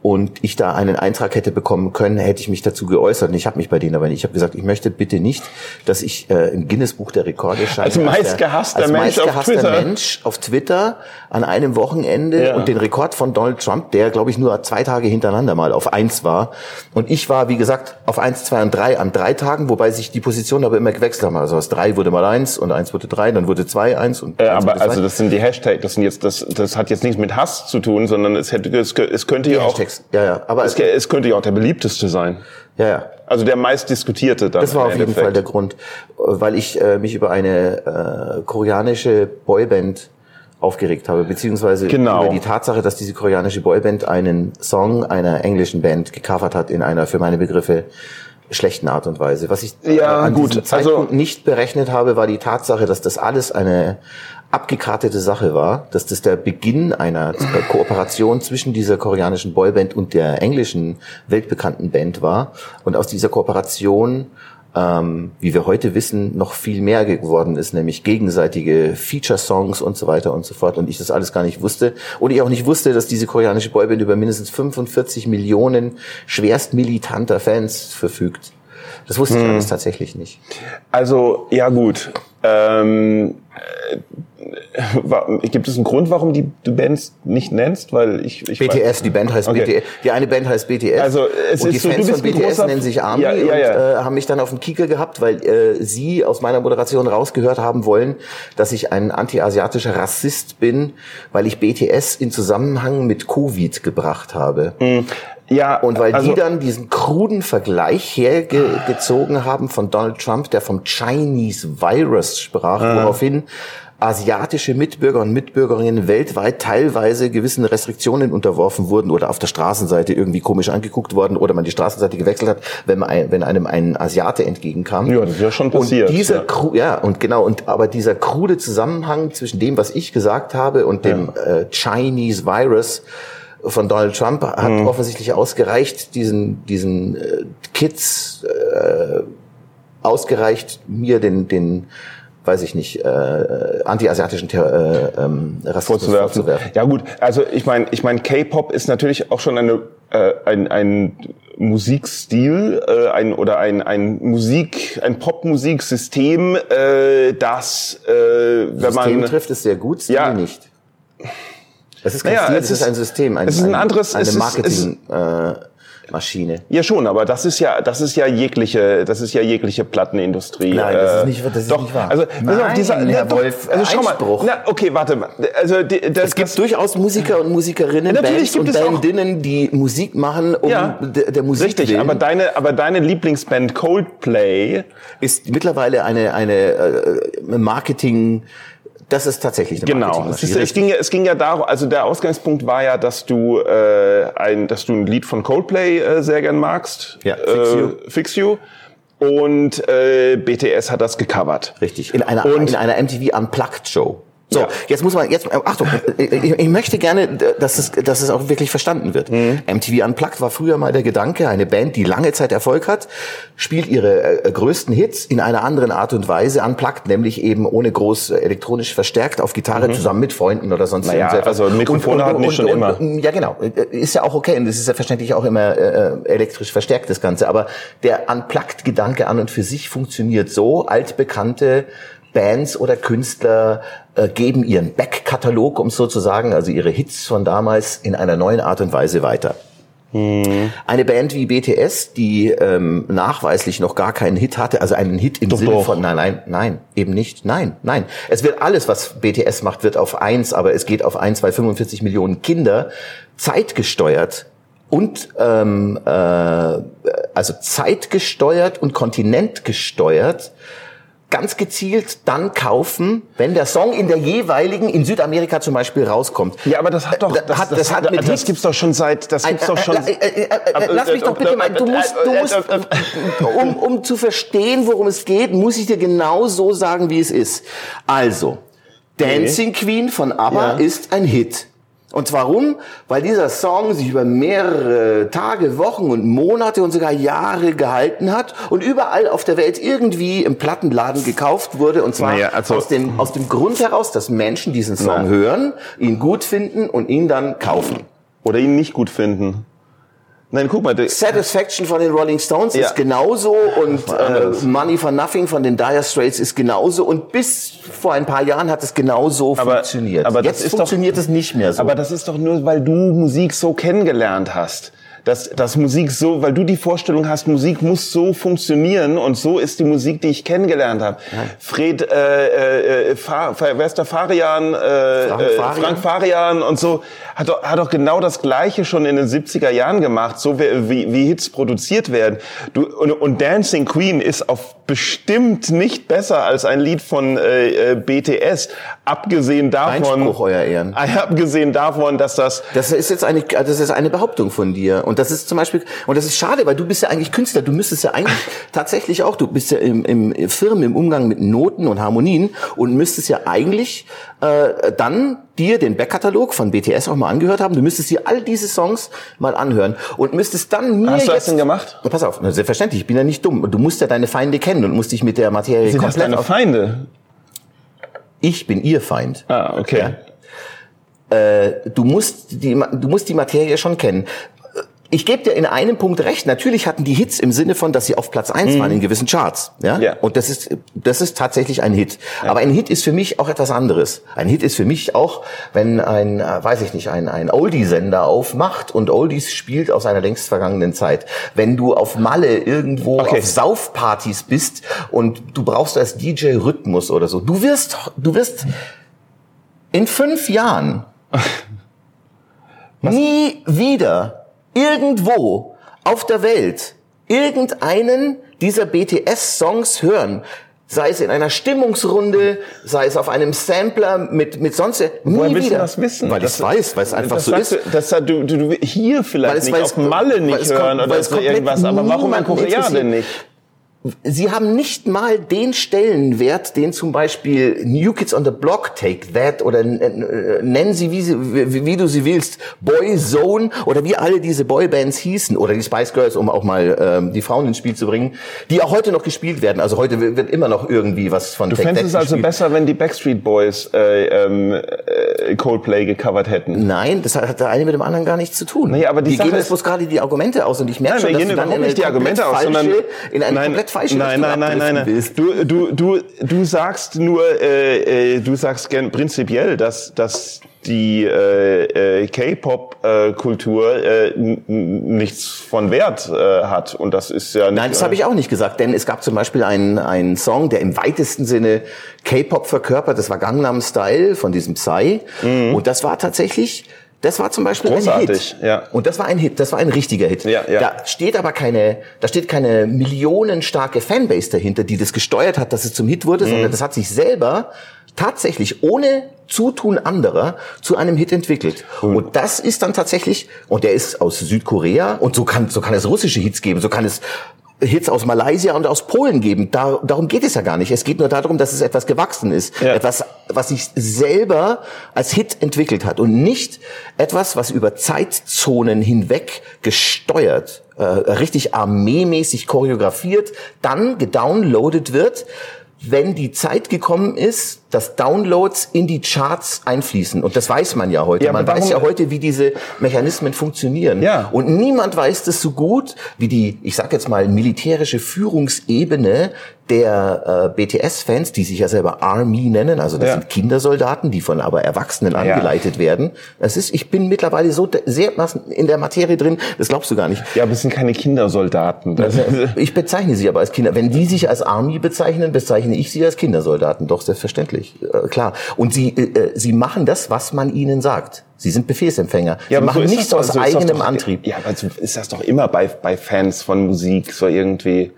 und ich da einen Eintrag hätte bekommen können, hätte ich mich dazu geäußert. Und ich habe mich bei denen aber nicht. Ich habe gesagt, ich möchte bitte nicht, dass ich äh, im Guinness Buch der Rekorde scheine. Als meistgehasster als Mensch, meist auf Twitter. Mensch auf Twitter an einem Wochenende Ja. und den Rekord von Donald Trump, der glaube ich nur zwei Tage hintereinander mal auf eins war. Und ich war, wie gesagt, auf eins, zwei und drei an drei Tagen, wobei sich die Positionen aber immer gewechselt haben. Also aus drei wurde mal eins und eins wurde drei, dann wurde zwei eins und Äh, eins aber also das sind die Hashtags, das sind jetzt das das hat jetzt nichts mit Hass zu tun, sondern es hätte es, es könnte ja auch Hashtags. Ja, ja. Aber es, es könnte ja auch der beliebteste sein. ja, ja. Also der meistdiskutierte dann. Das war auf jeden Endeffekt. Fall der Grund, weil ich äh, mich über eine äh, koreanische Boyband aufgeregt habe, beziehungsweise Genau. über die Tatsache, dass diese koreanische Boyband einen Song einer englischen Band gecovert hat in einer für meine Begriffe schlechten Art und Weise. Was ich äh, Ja, an gut, diesem Zeitpunkt also- nicht berechnet habe, war die Tatsache, dass das alles eine abgekartete Sache war, dass das der Beginn einer Kooperation zwischen dieser koreanischen Boyband und der englischen weltbekannten Band war und aus dieser Kooperation ähm, wie wir heute wissen, noch viel mehr geworden ist, nämlich gegenseitige Feature-Songs und so weiter und so fort. Und ich das alles gar nicht wusste. Und ich auch nicht wusste, dass diese koreanische Boyband über mindestens 45 Millionen schwerst militanter Fans verfügt. Das wusste Hm. ich alles tatsächlich nicht. Also ja gut. Ähm, äh, gibt es einen Grund, warum die, du Bands nicht nennst? Weil ich, ich BTS, die Band heißt Okay. BTS. Die eine Band heißt BTS. Also, es und die ist du Fans von BTS nennen sich Army Ja, ja, ja. und äh, haben mich dann auf den Kieker gehabt, weil äh, sie aus meiner Moderation rausgehört haben wollen, dass ich ein anti-asiatischer Rassist bin, weil ich BTS in Zusammenhang mit Covid gebracht habe. Ja, Und weil also, die dann diesen kruden Vergleich hergezogen haben von Donald Trump, der vom Chinese Virus sprach, woraufhin asiatische Mitbürger und Mitbürgerinnen weltweit teilweise gewissen Restriktionen unterworfen wurden oder auf der Straßenseite irgendwie komisch angeguckt worden oder man die Straßenseite gewechselt hat, wenn, man ein, wenn einem ein Asiate entgegenkam. Ja, das ist ja schon passiert, Und dieser ja. Ja, und genau, und aber dieser krude Zusammenhang zwischen dem, was ich gesagt habe und dem äh, Chinese Virus von Donald Trump hat Mhm. offensichtlich ausgereicht, diesen, diesen äh, Kids äh, ausgereicht, mir den, den weiß ich nicht, äh, anti-asiatischen Ter- äh, ähm, Rassismus vorzuwerfen. vorzuwerfen. Ja gut, also ich meine, ich meine, K-Pop ist natürlich auch schon eine äh, ein, ein Musikstil, äh, ein oder ein ein Musik, ein Popmusiksystem, äh, das, äh, wenn System man trifft es sehr gut, Stil Ja. nicht. Es ist kein Naja, Stil, es ist ein System, ein, es ist ein anderes- eine es ist- Marketing, äh. Ja schon, aber das ist ja, das ist ja jegliche, das ist ja jegliche Plattenindustrie. Nein, das ist Äh, nicht- das ist doch, nicht wahr. Also, pass auf, Nein, dieser, Herr doch, Wolf, also schau mal, na, okay, warte mal, also die, das, Es gibt das, durchaus Musiker und Musikerinnen, Natürlich Bands und Bandinnen, die Musik machen, um Ja, der, der Musik richtig, willen. aber deine, aber deine Lieblingsband Coldplay, ist mittlerweile eine eine äh, Marketing. Das ist tatsächlich eine Genau. Es, ist, es, ging ja, es ging ja darum, also der Ausgangspunkt war ja, dass du äh, ein, dass du ein Lied von Coldplay äh, sehr gern magst. Ja, Fix You. Äh, Fix You. Und äh, BTS hat das gecovert. Richtig. In einer, Und- in einer MTV Unplugged Show. So, Ja. jetzt muss man, jetzt, äh, Achtung, [LAUGHS] ich, ich möchte gerne, dass es, dass es auch wirklich verstanden wird. Mhm. MTV Unplugged war früher mal der Gedanke, eine Band, die lange Zeit Erfolg hat, spielt ihre äh, größten Hits in einer anderen Art und Weise unplugged, nämlich eben ohne groß äh, elektronisch verstärkt auf Gitarre zusammen mit Freunden oder sonst Mhm. Naja, irgendetwas. also Mikrofone hatten die schon immer. Ja, genau. Ist ja auch okay und es ist ja verständlich auch immer äh, elektrisch verstärkt, das Ganze. Aber der Unplugged-Gedanke an und für sich funktioniert so, altbekannte Bands oder Künstler äh, geben ihren Backkatalog, um es so zu sagen, also ihre Hits von damals in einer neuen Art und Weise weiter. Eine Band wie BTS, die ähm, nachweislich noch gar keinen Hit hatte, also einen Hit im Doch, Sinne doch. von, nein, nein, nein, eben nicht, nein, nein. Es wird alles, was BTS macht, wird auf eins, aber es geht auf ein, zwei, 45 Millionen Kinder, zeitgesteuert und ähm, äh, also zeitgesteuert und kontinentgesteuert ganz gezielt dann kaufen, wenn der Song in der jeweiligen, in Südamerika zum Beispiel rauskommt. Ja, aber das hat doch, Das hat- das hat mit das Hits- gibt's doch schon seit, das gibt's doch schon. Äh, äh, äh, äh, Lass mich doch bitte mal, du musst, du musst, um, um zu verstehen, worum es geht, muss ich dir genau so sagen, wie es ist. Also, Dancing Queen von ABBA Ja. ist ein Hit. Und zwar warum? Weil dieser Song sich über mehrere Tage, Wochen und Monate und sogar Jahre gehalten hat und überall auf der Welt irgendwie im Plattenladen gekauft wurde. Und zwar naja, also aus, dem, aus dem Grund heraus, dass Menschen diesen Song na. hören, ihn gut finden und ihn dann kaufen. Oder ihn nicht gut finden. Nein, guck mal. Satisfaction von den Rolling Stones ja. ist genauso und äh, Money for Nothing von den Dire Straits ist genauso und bis vor ein paar Jahren hat es genauso aber, funktioniert. Aber Jetzt funktioniert doch, es nicht mehr so. Aber das ist doch nur, weil du Musik so kennengelernt hast dass, dass Musik so, weil du die Vorstellung hast, Musik muss so funktionieren und so ist die Musik, die ich kennengelernt habe. Ja. Fred, äh, äh, Fa, wer ist der Farian, äh, Frank, äh, Farian? Frank Farian und so, hat doch, hat doch genau das Gleiche schon in den 70er Jahren gemacht, so wie, wie, wie Hits produziert werden. Du, und, und Dancing Queen ist auf bestimmt nicht besser als ein Lied von äh, äh BTS, abgesehen davon. Einspruch, euer Ehren. Abgesehen davon, dass das. Das ist jetzt eine, das ist eine Behauptung von dir. Und das ist zum Beispiel, und das ist schade, weil du bist ja eigentlich Künstler, du müsstest ja eigentlich [LAUGHS] tatsächlich auch, du bist ja im, im Firmen im Umgang mit Noten und Harmonien und müsstest ja eigentlich äh, dann dir den Backkatalog von BTS auch mal angehört haben. Du müsstest dir all diese Songs mal anhören und müsstest dann mir Hast du das denn gemacht? Pass auf, selbstverständlich, ich bin ja nicht dumm. Du musst ja deine Feinde kennen und musst dich mit der Materie Sind komplett... Sind deine Feinde? Ich bin ihr Feind. Ah, okay. Ja? Äh, du musst die, du musst die Materie schon kennen ich gebe dir in einem Punkt recht. Natürlich hatten die Hits im Sinne von, dass sie auf Platz eins mhm. waren in gewissen Charts. Ja? ja. Und das ist, das ist tatsächlich ein Hit. Ja. Aber ein Hit ist für mich auch etwas anderes. Ein Hit ist für mich auch, wenn ein, äh, weiß ich nicht, ein, ein Oldie-Sender aufmacht und Oldies spielt aus einer längst vergangenen Zeit. Wenn du auf Malle irgendwo okay. auf Saufpartys bist und du brauchst als DJ Rhythmus oder so. Du wirst, du wirst in fünf Jahren [LAUGHS] nie wieder irgendwo auf der Welt irgendeinen dieser BTS-Songs hören, sei es in einer Stimmungsrunde, sei es auf einem Sampler mit mit sonst nie Woher willst wieder. du das wissen? Weil ich weiß, weil es einfach so ist. Du, das, du, du, du hier vielleicht nicht, auf Malle nicht hören kommt, oder so irgendwas, aber warum in Korea denn nicht? Sie haben nicht mal den Stellenwert, den zum Beispiel New Kids on the Block, Take That oder äh, nennen sie, wie, sie, wie, du sie willst, Boyzone oder wie alle diese Boybands hießen oder die Spice Girls, um auch mal ähm, die Frauen ins Spiel zu bringen, die auch heute noch gespielt werden. Also heute wird immer noch irgendwie was von Du Take fändest es also besser, wenn die Backstreet Boys äh, ähm, äh, Coldplay gecovert hätten? Nein, das hat der eine mit dem anderen gar nichts zu tun. Nee, aber die, die gehen jetzt bloß gerade die Argumente aus und ich merke nein, schon, dass du dann in die Argumente aus, sondern in eine nein, falsche nein, nein, nein, nein, nein. Du, du, du, du sagst nur, äh, äh, du sagst gern prinzipiell, dass, dass die äh, äh, K-Pop-Kultur äh, nichts von Wert äh, hat und das ist ja nicht, Nein, das habe ich auch nicht gesagt, denn es gab zum Beispiel einen, einen Song, der im weitesten Sinne K-Pop verkörpert, das war Gangnam Style von diesem Psy mhm. und das war tatsächlich das war zum Beispiel Großartig, ein Hit. Ja. Und das war ein Hit, das war ein richtiger Hit. Ja, ja. Da steht aber keine, da steht keine millionenstarke Fanbase dahinter, die das gesteuert hat, dass es zum Hit wurde, mhm. sondern das hat sich selber tatsächlich ohne Zutun anderer zu einem Hit entwickelt. Mhm. Und das ist dann tatsächlich, und der ist aus Südkorea, und so kann, so kann es russische Hits geben, so kann es Hits aus Malaysia und aus Polen geben. Da, darum geht es ja gar nicht. Es geht nur darum, dass es etwas gewachsen ist. Ja. Etwas, was sich selber als Hit entwickelt hat und nicht etwas, was über Zeitzonen hinweg gesteuert, äh, richtig armeemäßig choreografiert, dann gedownloadet wird, wenn die Zeit gekommen ist, dass Downloads in die Charts einfließen. Und das weiß man ja heute. Ja, man weiß ja heute, wie diese Mechanismen funktionieren. Ja. Und niemand weiß das so gut wie die, ich sag jetzt mal, militärische Führungsebene der äh, BTS-Fans, die sich ja selber Army nennen, also das ja. sind Kindersoldaten, die von aber Erwachsenen angeleitet ja. werden. Das ist, ich bin mittlerweile so sehr in der Materie drin, das glaubst du gar nicht. Ja, aber es sind keine Kindersoldaten. ich bezeichne sie aber als Kinder. Wenn die sich als Army bezeichnen, bezeichne ich sie als Kindersoldaten. Doch, selbstverständlich. Äh, klar. Und sie, äh, äh, sie machen das, was man ihnen sagt. Sie sind Befehlsempfänger. Ja, sie machen so nichts aus so eigenem doch, Antrieb. Ja, aber so ist das doch immer bei, bei Fans von Musik so irgendwie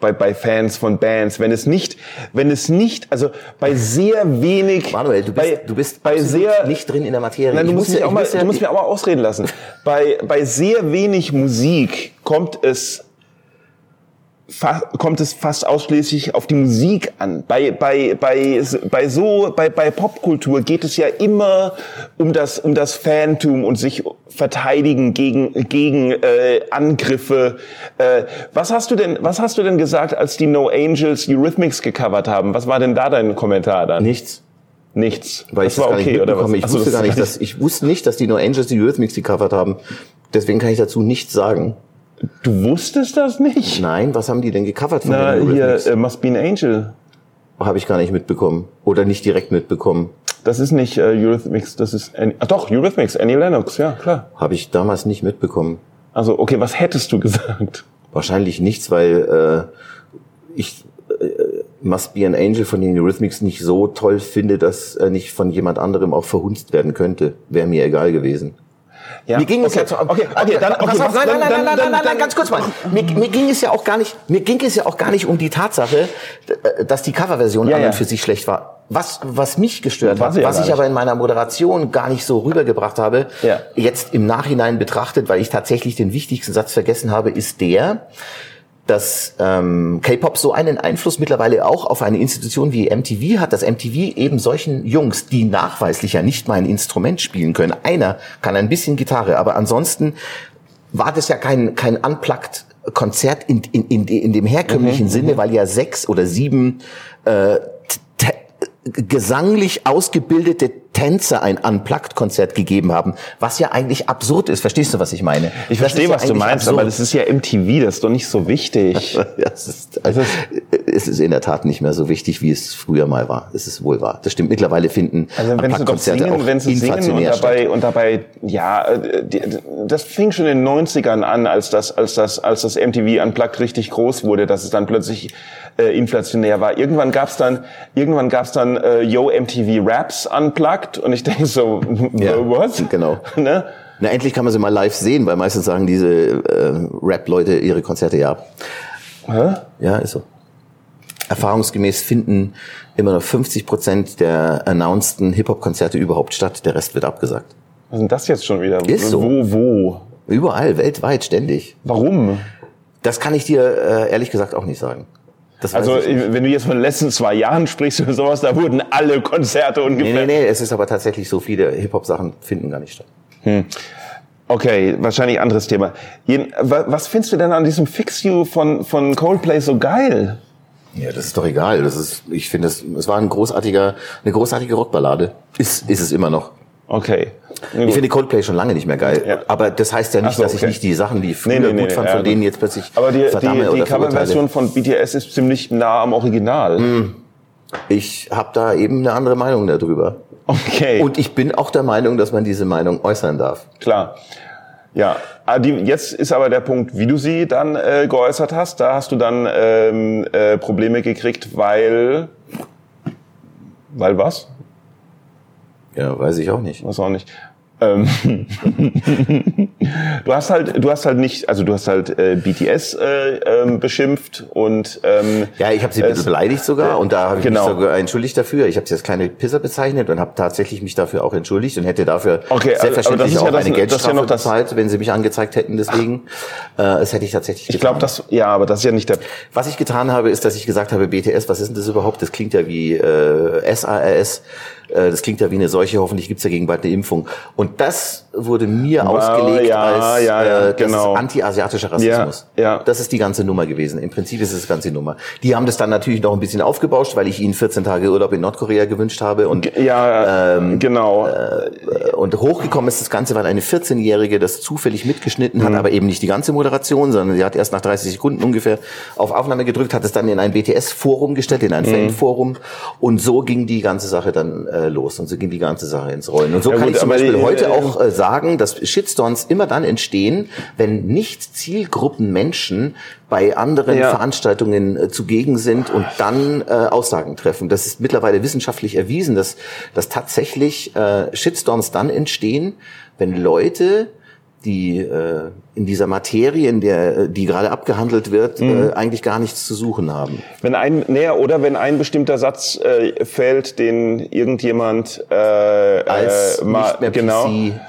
bei, bei Fans von Bands, wenn es nicht, wenn es nicht, also bei sehr wenig, Manuel, du bist, bei, du bist bei sehr nicht drin in der Materie. Nein, du musst, mich auch mal, ja, du musst mir auch mal ausreden lassen. bei, bei sehr wenig Musik kommt es kommt es fast ausschließlich auf die Musik an. Bei, bei, bei, bei so, bei, bei Popkultur geht es ja immer um das, um das Phantom und sich verteidigen gegen, gegen äh, Angriffe. Äh, was hast du denn, was hast du denn gesagt, als die No Angels Eurythmics gecovert haben? Was war denn da dein Kommentar dann? Nichts. Nichts. Weil das ich war okay, oder was? Ich Achso, wusste gar nicht, dass, ich wusste nicht, dass die No Angels die Eurythmics gecovert haben. Deswegen kann ich dazu nichts sagen. Du wusstest das nicht? Nein, was haben die denn gecovert von Na, den hier, uh, Must Be an Angel. Habe ich gar nicht mitbekommen. Oder nicht direkt mitbekommen. Das ist nicht äh, Eurythmics, das ist... An ah, doch, Eurythmics, Annie Lennox, ja, klar. Habe ich damals nicht mitbekommen. Also, okay, was hättest du gesagt? Wahrscheinlich nichts, weil äh, ich äh, Must Be an Angel von den Eurythmics nicht so toll finde, dass er nicht von jemand anderem auch verhunzt werden könnte. Wäre mir egal gewesen. Ja. Mir ging okay. es ja zu, okay, okay, dann, okay, pass auf, nein, nein, nein, nein, nein, nein, nein, ganz kurz mal. [LAUGHS] Mir, mir ging es ja auch gar nicht, mir ging es ja auch gar nicht um die Tatsache, dass die Coverversion ja, an und ja. für sich schlecht war. Was, was mich gestört hat, was ich aber in meiner Moderation gar nicht so rübergebracht habe, ja. jetzt im Nachhinein betrachtet, weil ich tatsächlich den wichtigsten Satz vergessen habe, ist der, dass ähm, K-Pop so einen Einfluss mittlerweile auch auf eine Institution wie MTV hat, dass MTV eben solchen Jungs, die nachweislich ja nicht mal ein Instrument spielen können, einer kann ein bisschen Gitarre, aber ansonsten war das ja kein, kein unplugged Konzert in, in, in, in dem herkömmlichen mhm, Sinne, weil ja sechs oder sieben äh, gesanglich ausgebildete Tänzer ein Unplugged-Konzert gegeben haben, was ja eigentlich absurd ist. Verstehst du, was ich meine? Ich verstehe, ja was du meinst, absurd. aber das ist ja MTV, das ist doch nicht so wichtig. [LAUGHS] ja, es, ist, also, es ist in der Tat nicht mehr so wichtig, wie es früher mal war. Es ist wohl wahr. Das stimmt. Mittlerweile finden also wenn sie doch singen, wenn sie singen und dabei, und dabei, ja, das fing schon in den 90ern an, als das, als das, als das MTV Unplugged richtig groß wurde, dass es dann plötzlich äh, inflationär war. Irgendwann gab's dann, irgendwann gab's dann äh, Yo MTV Raps Unplugged und ich denke so, [LAUGHS] ja, was? Genau. [LAUGHS] ne? Na, endlich kann man sie mal live sehen, weil meistens sagen diese äh, Rap-Leute ihre Konzerte ja ab. Hä? Ja, ist so. Erfahrungsgemäß finden immer noch 50 Prozent der announceden Hip-Hop-Konzerte überhaupt statt. Der Rest wird abgesagt. Was ist denn das jetzt schon wieder? Ist so. Wo, wo? Überall, weltweit, ständig. Warum? Das kann ich dir äh, ehrlich gesagt auch nicht sagen. Also wenn du jetzt von den letzten zwei Jahren sprichst oder sowas, da wurden alle Konzerte ungefähr. Nee, nee, nee, es ist aber tatsächlich so, viele Hip-Hop-Sachen finden gar nicht statt. Hm. Okay, wahrscheinlich anderes Thema. Was findest du denn an diesem Fix You von, von Coldplay so geil? Ja, das ist doch egal. Das ist, ich finde, es, es war ein großartiger, eine großartige Rockballade. Ist, ist es immer noch. Okay. Ich finde Coldplay schon lange nicht mehr geil. Ja. Aber das heißt ja nicht, so, dass ich nicht die Sachen, die früher nee, nee, gut fand, nee, von denen jetzt plötzlich Aber die, die, die Coverversion von BTS ist ziemlich nah am Original. Hm. Ich habe da eben eine andere Meinung darüber. Okay. Und ich bin auch der Meinung, dass man diese Meinung äußern darf. Klar. Ja, ah, jetzt ist aber der Punkt, wie du sie dann äh, geäußert hast. Da hast du dann ähm, äh, Probleme gekriegt, weil weil was? Ja, weiß ich auch nicht. Weiß auch nicht. Ähm, [LAUGHS] du hast halt, du hast halt nicht, also du hast halt äh, BTS äh, ähm, beschimpft und ähm, ja, ich habe sie ein bisschen beleidigt sogar und da habe ich genau. mich sogar entschuldigt dafür. Ich habe sie als kleine Pisser bezeichnet und habe tatsächlich mich dafür auch entschuldigt und hätte dafür okay, selbstverständlich auch ja das, eine Geldstrafe ja bezahlt, wenn sie mich angezeigt hätten. Deswegen, äh, das hätte ich tatsächlich. Ich glaube, das ja, aber das ist ja nicht der. Was ich getan habe, ist, dass ich gesagt habe, BTS, was ist denn das überhaupt? Das klingt ja wie äh, SARS. Äh, das klingt ja wie eine Seuche, hoffentlich gibt's dagegen bald eine Impfung. Und das wurde mir wow, ausgelegt ja, als ja, ja, äh, genau. anti-asiatischer Rassismus. Ja, ja. Das ist die ganze Nummer gewesen. Im Prinzip ist es die ganze Nummer. Die haben das dann natürlich noch ein bisschen aufgebauscht, weil ich ihnen 14 Tage Urlaub in Nordkorea gewünscht habe. Und, ja, ähm, genau. Äh, und hochgekommen ist das Ganze, weil eine 14-Jährige das zufällig mitgeschnitten hat, mhm. aber eben nicht die ganze Moderation, sondern sie hat erst nach 30 Sekunden ungefähr auf Aufnahme gedrückt, hat es dann in ein BTS-Forum gestellt, in ein mhm. Fanforum. Und so ging die ganze Sache dann äh, los. Und so ging die ganze Sache ins Rollen. Und so ja, kann gut, ich zum Beispiel die, heute äh, auch äh, sagen, dass Shitstorms immer dann entstehen, wenn nicht Zielgruppen Menschen bei anderen ja. Veranstaltungen äh, zugegen sind und dann äh, Aussagen treffen. Das ist mittlerweile wissenschaftlich erwiesen, dass, dass tatsächlich äh, Shitstorms dann entstehen, wenn Leute die äh, in dieser Materie, in der äh, die gerade abgehandelt wird, mhm. äh, eigentlich gar nichts zu suchen haben. Wenn ein näher oder wenn ein bestimmter Satz äh, fällt, den irgendjemand äh, als äh, mal, genau. PC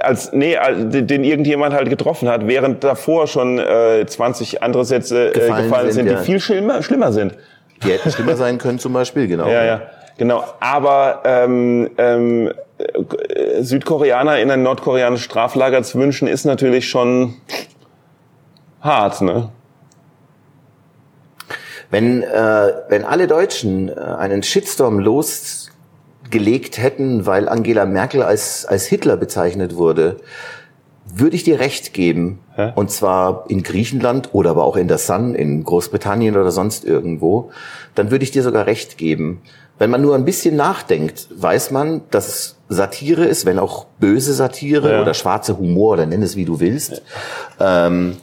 als nee, den irgendjemand halt getroffen hat, während davor schon äh, 20 andere Sätze äh, gefallen, gefallen sind, sind ja. die viel schlimmer, schlimmer sind. Die hätten schlimmer sein können zum Beispiel, genau. [LAUGHS] Ja, ja, genau. Aber ähm, ähm, Südkoreaner in ein nordkoreanisches Straflager zu wünschen, ist natürlich schon hart, ne? Wenn, äh, wenn alle Deutschen äh, einen Shitstorm losgelegt hätten, weil Angela Merkel als, als Hitler bezeichnet wurde, würde ich dir recht geben. Hä? Und zwar in Griechenland oder aber auch in der Sun, in Großbritannien oder sonst irgendwo. Dann würde ich dir sogar recht geben. Wenn man nur ein bisschen nachdenkt, weiß man, dass es Satire ist, wenn auch böse Satire ja. oder schwarze Humor oder nenn es wie du willst. Ja. Ähm,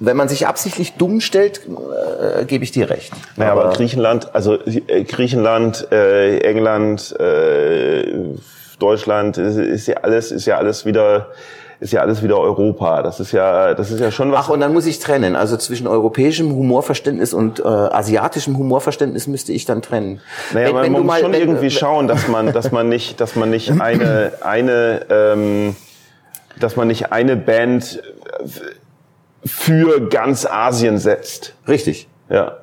wenn man sich absichtlich dumm stellt, äh, gebe ich dir recht. Naja, aber, aber Griechenland, also äh, Griechenland, äh, England, äh, Deutschland, ist, ist ja alles, ist ja alles wieder ist ja alles wieder Europa. Das ist ja, das ist ja schon was. Ach, und dann muss ich trennen. Also zwischen europäischem Humorverständnis und äh, asiatischem Humorverständnis müsste ich dann trennen. Naja, wenn, man, wenn muss mal, schon wenn, irgendwie schauen, dass man, dass man nicht, dass man nicht eine, eine, ähm, dass man nicht eine Band für ganz Asien setzt. Richtig. Ja.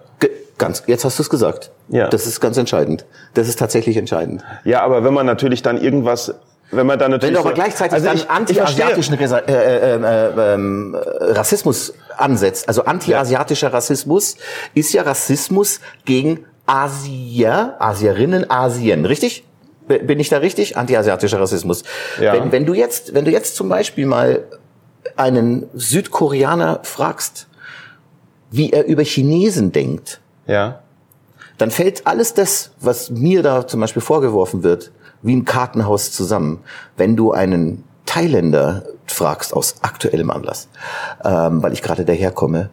Ganz, jetzt hast du es gesagt. Ja. Das ist ganz entscheidend. Das ist tatsächlich entscheidend. Ja, aber wenn man natürlich dann irgendwas wenn man dann natürlich wenn du aber gleichzeitig also dann anti-asiatischen äh, äh, äh, ähm, Rassismus ansetzt, also anti-asiatischer Rassismus ist ja Rassismus gegen Asier, Asierinnen, Asien, richtig? Bin ich da richtig? Anti-asiatischer Rassismus. Ja. Wenn, wenn du jetzt, wenn du jetzt zum Beispiel mal einen Südkoreaner fragst, wie er über Chinesen denkt, ja. dann fällt alles das, was mir da zum Beispiel vorgeworfen wird, wie ein Kartenhaus zusammen. Wenn du einen Thailänder fragst aus aktuellem Anlass, ähm, weil ich gerade daherkomme,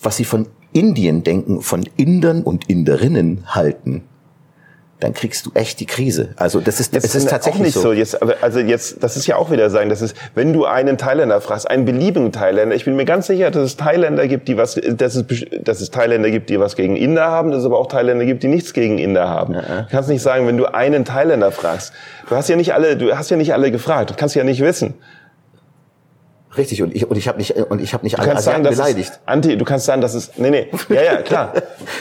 was sie von Indien denken, von Indern und Inderinnen halten, dann kriegst du echt die Krise. Also das ist, das es ist tatsächlich nicht so. so. Jetzt, also jetzt, das ist ja auch wieder sagen, das ist, wenn du einen Thailänder fragst, einen beliebigen Thailänder, ich bin mir ganz sicher, dass es Thailänder gibt, die was, dass es, dass es Thailänder gibt, die was gegen Inder haben, dass es aber auch Thailänder gibt, die nichts gegen Inder haben. Ja. Du kannst nicht sagen, wenn du einen Thailänder fragst, du hast ja nicht alle, du hast ja nicht alle gefragt, du kannst ja nicht wissen. Richtig und ich und ich habe nicht und ich habe nicht du alle sagen, beleidigt. Ist, Anti, du kannst sagen, das ist nee nee [LAUGHS] ja ja klar.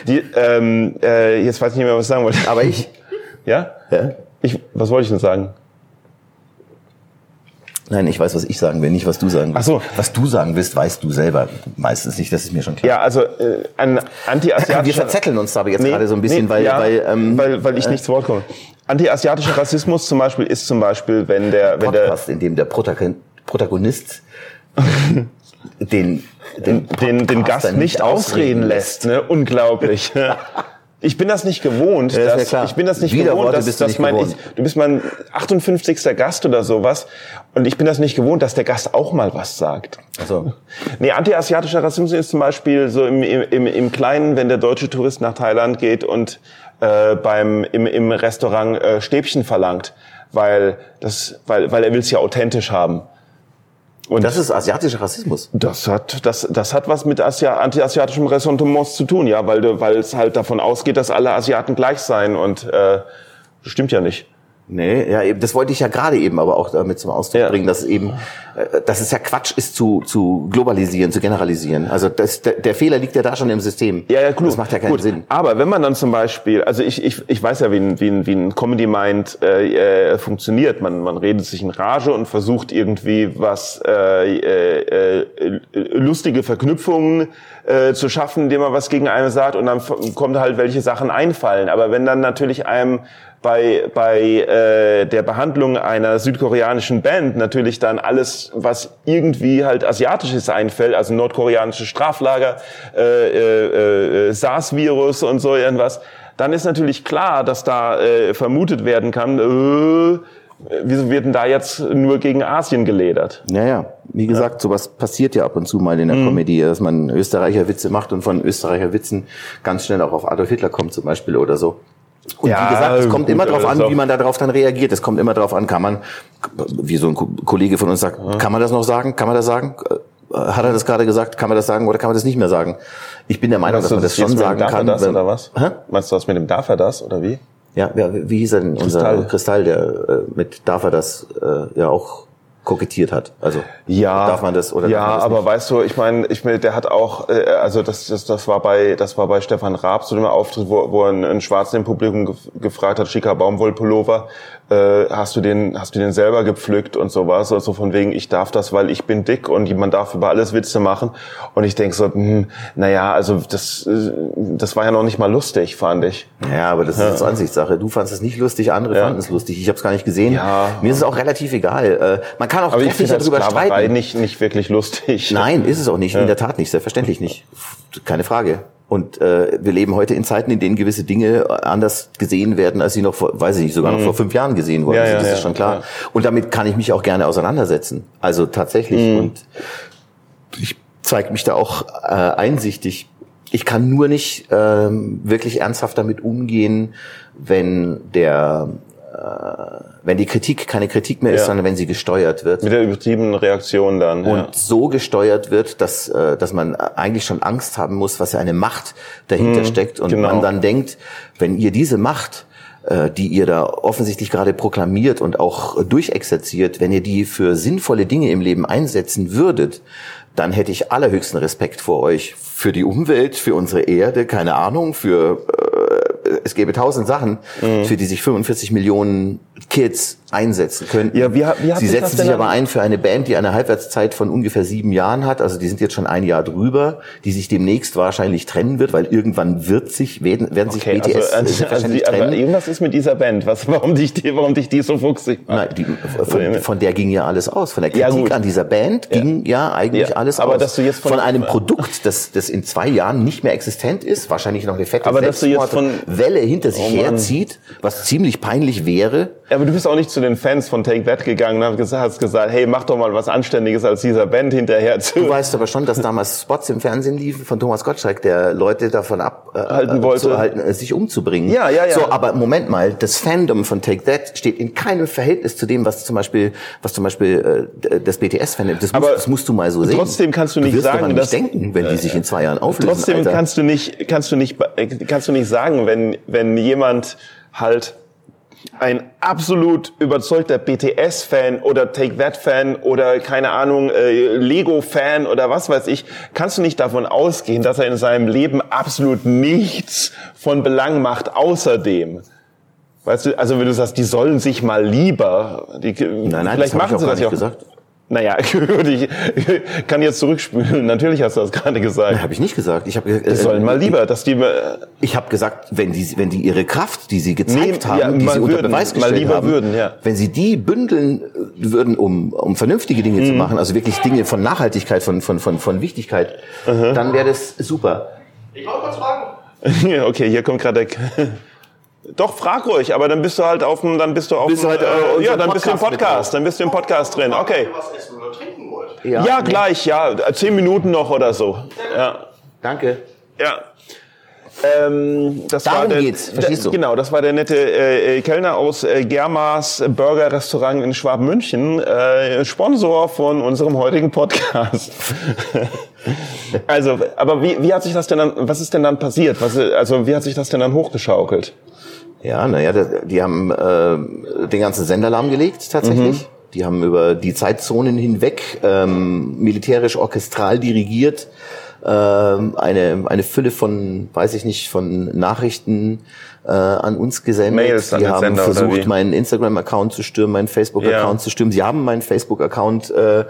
Die, ähm, äh, jetzt weiß ich nicht mehr was ich sagen wollte. Aber ich ja ja ich was wollte ich denn sagen? Nein, ich weiß, was ich sagen will, nicht was du sagen willst. Ach so. Was du sagen willst, weißt du selber meistens nicht, das ist mir schon klar. Ja, also äh, ein [LAUGHS] anti-asiatischer... Wir verzetteln uns aber jetzt nee, gerade so ein bisschen, nee, weil, ja, weil, ähm, weil... Weil ich äh, nicht zu Wort komme. Anti-asiatischer Rassismus zum Beispiel ist zum Beispiel, wenn der... Wenn Podcast, der, in dem der Protagonist [LAUGHS] den, den, den, den Gast nicht ausreden lässt. Ne? Unglaublich. [LAUGHS] Ich bin das nicht gewohnt. Ja, dass, ja ich bin das nicht gewohnt, dass, dass mein, ich, du bist mein 58. Gast oder sowas. Und ich bin das nicht gewohnt, dass der Gast auch mal was sagt. Also. Nee, anti-asiatischer Rassismus ist zum Beispiel so im, im, im Kleinen, wenn der deutsche Tourist nach Thailand geht und äh, beim, im, im Restaurant äh, Stäbchen verlangt, weil, das, weil, weil er will es ja authentisch haben. Und das ist asiatischer Rassismus. Das hat, das, das hat was mit Asia, anti-asiatischem Ressentiments zu tun, ja, weil, weil es halt davon ausgeht, dass alle Asiaten gleich seien und äh, das stimmt ja nicht. Nee, ja, eben, das wollte ich ja gerade eben aber auch damit zum Ausdruck ja. bringen, dass eben, äh, dass es ja Quatsch ist zu, zu globalisieren, zu generalisieren. Also das, der, der Fehler liegt ja da schon im System. Ja, ja, gut. Das macht ja keinen gut. Sinn. Aber wenn man dann zum Beispiel, also ich, ich, ich weiß ja, wie ein, wie ein, wie ein Comedy Mind äh, äh, funktioniert. Man, man redet sich in Rage und versucht irgendwie was äh, äh, äh, lustige Verknüpfungen äh, zu schaffen, indem man was gegen einen sagt und dann kommt halt welche Sachen einfallen. Aber wenn dann natürlich einem bei, bei äh, der Behandlung einer südkoreanischen Band natürlich dann alles, was irgendwie halt asiatisches einfällt, also nordkoreanische Straflager, äh, äh, äh, SARS-Virus und so irgendwas, dann ist natürlich klar, dass da äh, vermutet werden kann, äh, wieso wird denn da jetzt nur gegen Asien geledert? Naja, wie gesagt, ja. sowas passiert ja ab und zu mal in der mhm. Komödie, dass man Österreicher Witze macht und von Österreicher Witzen ganz schnell auch auf Adolf Hitler kommt zum Beispiel oder so. Und ja, wie gesagt, es kommt gut, immer darauf an, wie man darauf dann reagiert. Es kommt immer darauf an, kann man, wie so ein Kollege von uns sagt, ja. kann man das noch sagen? Kann man das sagen? Äh, hat er das gerade gesagt? Kann man das sagen oder kann man das nicht mehr sagen? Ich bin der Meinung, dass man das schon sagen kann. Das, wenn, oder was? Hä? Meinst du das mit dem darf er das oder wie? Ja, ja wie hieß er denn? Unser Kristall, Kristall der äh, mit darf er das äh, ja auch kokettiert hat. Also ja, darf man das oder ja, das aber weißt du, ich meine, ich meine, der hat auch, äh, also das, das, das war bei, das war bei Stefan Raab zu dem Auftritt, wo, wo ein, ein Schwarzer im Publikum gef gefragt hat, schicker Baumwollpullover, äh, hast du den, hast du den selber gepflückt und sowas, also von wegen, ich darf das, weil ich bin dick und man darf über alles Witze machen. Und ich denk so, hm, naja, also das, äh, das war ja noch nicht mal lustig, fand ich. Ja, aber das ist jetzt Ansichtssache. Du fandest es nicht lustig, andere Ja. fanden es lustig. Ich habe es gar nicht gesehen. Ja. Mir ist es auch relativ egal. Äh, man kann auch Aber ich finde das darüber streiten. nicht, nicht wirklich lustig. Nein, ist es auch nicht. In der Tat nicht. Selbstverständlich nicht. Keine Frage. Und äh, wir leben heute in Zeiten, in denen gewisse Dinge anders gesehen werden, als sie noch vor, weiß ich nicht, sogar noch vor fünf Jahren gesehen wurden. Mhm. Ja, also ja, das ja, ist schon klar. ja. Und damit kann ich mich auch gerne auseinandersetzen. Also tatsächlich. Mhm. Und ich zeige mich da auch äh, einsichtig. Ich kann nur nicht ähm, wirklich ernsthaft damit umgehen, wenn der wenn die Kritik keine Kritik mehr ist, Ja. sondern wenn sie gesteuert wird Mit der übertriebenen Reaktion dann. und ja. so gesteuert wird, dass, äh, dass man eigentlich schon Angst haben muss, was ja eine Macht dahinter steckt und genau. man dann denkt, wenn ihr diese Macht, äh, die ihr da offensichtlich gerade proklamiert und auch durchexerziert, wenn ihr die für sinnvolle Dinge im Leben einsetzen würdet, dann hätte ich allerhöchsten Respekt vor euch, für die Umwelt, für unsere Erde, keine Ahnung, für äh, es gäbe tausend Sachen, Mhm. für die sich 45 Millionen Kids einsetzen könnten. Ja, wie wie Sie sich setzen sich aber ein für eine Band, die eine Halbwertszeit von ungefähr sieben Jahren hat. Also die sind jetzt schon ein Jahr drüber, die sich demnächst wahrscheinlich trennen wird, weil irgendwann wird sich werden, werden sich Okay, BTS also, also, also, wahrscheinlich aber trennen. irgendwas ist mit dieser Band. Was, warum dich die, warum dich die so fuchsig macht? Nein, die, von, von der ging ja alles aus. Von der Ja, Kritik gut. an dieser Band ging ja, eigentlich Ja, alles aber aus. dass du jetzt von- von einem [LAUGHS] Produkt, das, das in zwei Jahren nicht mehr existent ist, wahrscheinlich noch eine fette Aber dass du jetzt von- Welle hinter sich Oh herzieht, was ziemlich peinlich wäre. Ja, aber du bist auch nicht zu den Fans von Take That gegangen und hast gesagt, hast gesagt, hey, mach doch mal was Anständiges als dieser Band hinterher zu. Du weißt aber schon, dass damals Spots im Fernsehen liefen von Thomas Gottschalk, der Leute davon abhalten Halten wollte. zu halten, äh, sich umzubringen. Ja, ja, ja. So, aber Moment mal, das Fandom von Take That steht in keinem Verhältnis zu dem, was zum Beispiel, was zum Beispiel äh, das BTS-Fandom. Das, musst- das musst du mal so sehen. trotzdem kannst du nicht wirst sagen, dass- nicht denken, wenn die sich in zwei Jahren auflösen. Trotzdem Alter. kannst du nicht, kannst du nicht, äh, kannst du nicht sagen, wenn, wenn jemand halt ein absolut überzeugter BTS-Fan oder Take That-Fan oder keine Ahnung, äh, Lego-Fan oder was weiß ich, kannst du nicht davon ausgehen, dass er in seinem Leben absolut nichts von Belang macht außerdem. Weißt du, also wenn du sagst, die sollen sich mal lieber, die, Nein, nein, vielleicht machen sie das ja auch. gesagt. Naja, [LAUGHS] ich kann jetzt zurückspülen. Natürlich hast du das gerade gesagt. Habe ich nicht gesagt. Ich habe Die sollen mal lieber, dass die äh, Ich habe gesagt, wenn die, wenn die ihre Kraft, die sie gezeigt Nee, haben, ja, die sie unter würden, Beweis mal gestellt lieber haben, würden, ja. wenn sie die bündeln äh, würden, um, um vernünftige Dinge Mhm. zu machen, also wirklich Dinge von Nachhaltigkeit, von, von, von, von Wichtigkeit, dann wäre das super. Ich wollte kurz fragen. [LAUGHS] Okay, hier kommt gerade der. [LAUGHS] Doch, frag ruhig, aber dann bist du halt auf dem, dann bist du auf Bist dem, halt, äh, äh, ja, dann bist du im Podcast dann bist du im Podcast drin, okay. Wollt. Ja, gleich, ja, zehn Minuten noch oder so. Ja, Danke. ja. Ähm, das Darum war der, geht's, verstehst du? Genau, das war der nette äh, äh, Kellner aus äh, Germas Burger Restaurant in Schwabmünchen, äh, Sponsor von unserem heutigen Podcast. [LAUGHS] also, aber wie, wie hat sich das denn dann, was ist denn dann passiert? Was, also, wie hat sich das denn dann hochgeschaukelt? Ja, naja, die haben äh, den ganzen Sender lahmgelegt tatsächlich. Die haben über die Zeitzonen hinweg ähm, militärisch orchestral dirigiert ähm, eine eine Fülle von, weiß ich nicht, von Nachrichten äh, an uns gesendet. Mails an die haben Sender, versucht, meinen Instagram-Account zu stürmen, meinen Facebook-Account Ja. zu stürmen. Sie haben meinen Facebook-Account äh,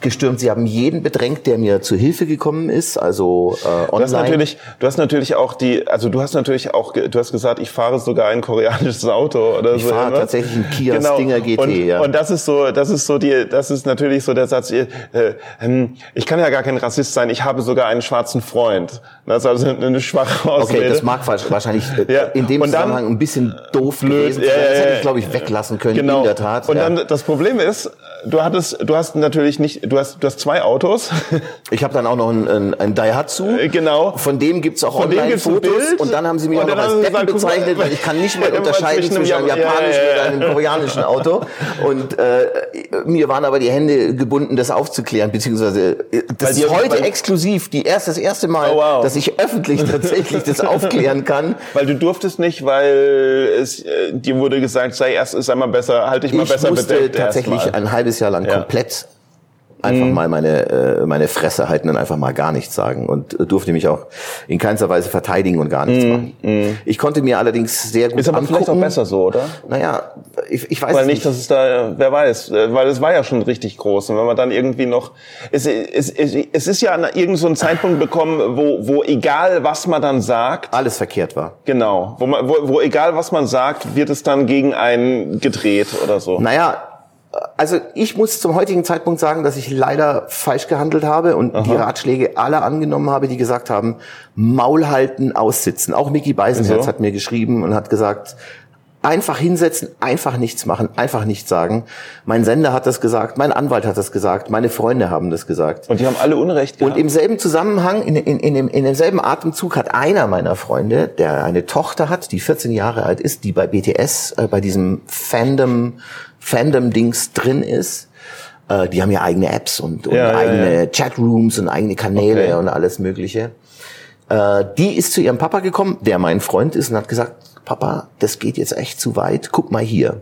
gestürmt. Sie haben jeden bedrängt, der mir zu Hilfe gekommen ist, also äh, Du hast online. natürlich, du hast natürlich auch die, also du hast natürlich auch, du hast gesagt, ich fahre sogar ein koreanisches Auto oder Ich so. fahre irgendwas. tatsächlich einen Kia genau. Stinger GT, und, ja. Und das ist so, das ist so die, das ist natürlich so der Satz, äh, ähm, ich kann ja gar kein Rassist sein, ich habe sogar einen schwarzen Freund. Das ist also eine schwache Ausrede. Okay, das mag wahrscheinlich äh, Ja, in dem und dann- Zusammenhang ein bisschen doof Blöd, gewesen ja. Das hätte ich, glaube ich, weglassen können, genau. in der Tat. Und dann das Problem ist, du hattest, du hast natürlich nicht, du hast, du hast zwei Autos. [LAUGHS] Ich habe dann auch noch ein, ein, ein Daihatsu. Äh, genau. Von dem gibt's auch Online-Fotos. Und dann haben sie mich auch noch als haben Deppen mal, bezeichnet, weil ich kann nicht [LAUGHS] mehr Irgendwas unterscheiden zwischen zwischen einem einem Ja- ja, japanischen ja, ja. und einem koreanischen Auto. [LAUGHS] Und äh, mir waren aber die Hände gebunden, das aufzuklären, beziehungsweise äh, das Weil ist heute weil- exklusiv, die erst das erste Mal, Oh, wow. dass ich öffentlich tatsächlich das aufklären kann. Weil du durftest nicht, weil es äh, dir wurde gesagt, sei erst ist einmal besser, halte dich mal Ich besser musste bedeckt tatsächlich erstmal. ein halbes Jahr lang komplett einfach Mhm. mal meine äh, meine Fresse halten und einfach mal gar nichts sagen und äh, durfte mich auch in keinster Weise verteidigen und gar nichts machen. Ich konnte mir allerdings sehr gut Mhm. Ist aber angucken. vielleicht auch besser so, oder? Naja, ich, ich weiß Weil es nicht, dass es da, wer weiß, äh, weil es war ja schon richtig groß. Und wenn man dann irgendwie noch, es, es, es, es ist ja an irgendeinem so Zeitpunkt bekommen, wo, wo egal was man dann sagt, alles verkehrt war. genau, wo, man, wo, wo egal was man sagt, wird es dann gegen einen gedreht oder so. Naja, also ich muss zum heutigen Zeitpunkt sagen, dass ich leider falsch gehandelt habe und die Ratschläge aller angenommen habe, die gesagt haben, Maul halten, aussitzen. Auch Mickey Beisenherz So. hat mir geschrieben und hat gesagt, einfach hinsetzen, einfach nichts machen, einfach nichts sagen. Mein Sender hat das gesagt, mein Anwalt hat das gesagt, meine Freunde haben das gesagt. Und die haben alle Unrecht gehabt. Und im selben Zusammenhang, in, in, in, dem, in demselben Atemzug hat einer meiner Freunde, der eine Tochter hat, die 14 Jahre alt ist, die bei BTS, äh, bei diesem Fandom, Fandom-Dings drin ist, äh, die haben ja eigene Apps und, und Ja, eigene ja. Chatrooms und eigene Kanäle Okay. und alles Mögliche. Äh, die ist zu ihrem Papa gekommen, der mein Freund ist, und hat gesagt, Papa, das geht jetzt echt zu weit, guck mal hier.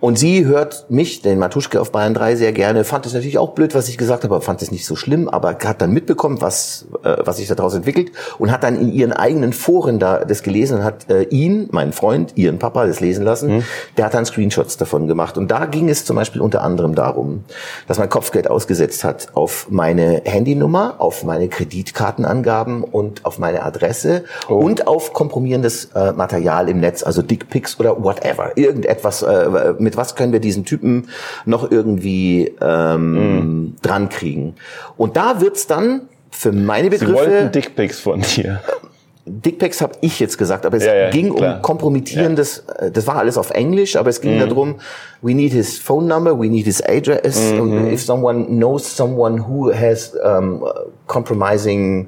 Und sie hört mich, den Matuschke auf Bayern 3, sehr gerne, fand es natürlich auch blöd, was ich gesagt habe, fand es nicht so schlimm, aber hat dann mitbekommen, was, äh, was sich daraus entwickelt und hat dann in ihren eigenen Foren da das gelesen und hat äh, ihn, meinen Freund, ihren Papa, das lesen lassen. Der hat dann Screenshots davon gemacht. Und da ging es zum Beispiel unter anderem darum, dass man Kopfgeld ausgesetzt hat auf meine Handynummer, auf meine Kreditkartenangaben und auf meine Adresse und auf komprimierendes äh, Material im Netz, also Dickpics oder whatever. Irgendetwas, äh, mit was können wir diesen Typen noch irgendwie ähm, dran kriegen. Und da wird's dann für meine Sie wollten Begriffe, Dickpics von dir. [LAUGHS] Dickpics habe ich jetzt gesagt, aber es Ja, ja, ging klar. um kompromittierendes, äh, das war alles auf Englisch, aber es ging darum, we need his phone number, we need his address, Mhm. und if someone knows someone who has um, compromising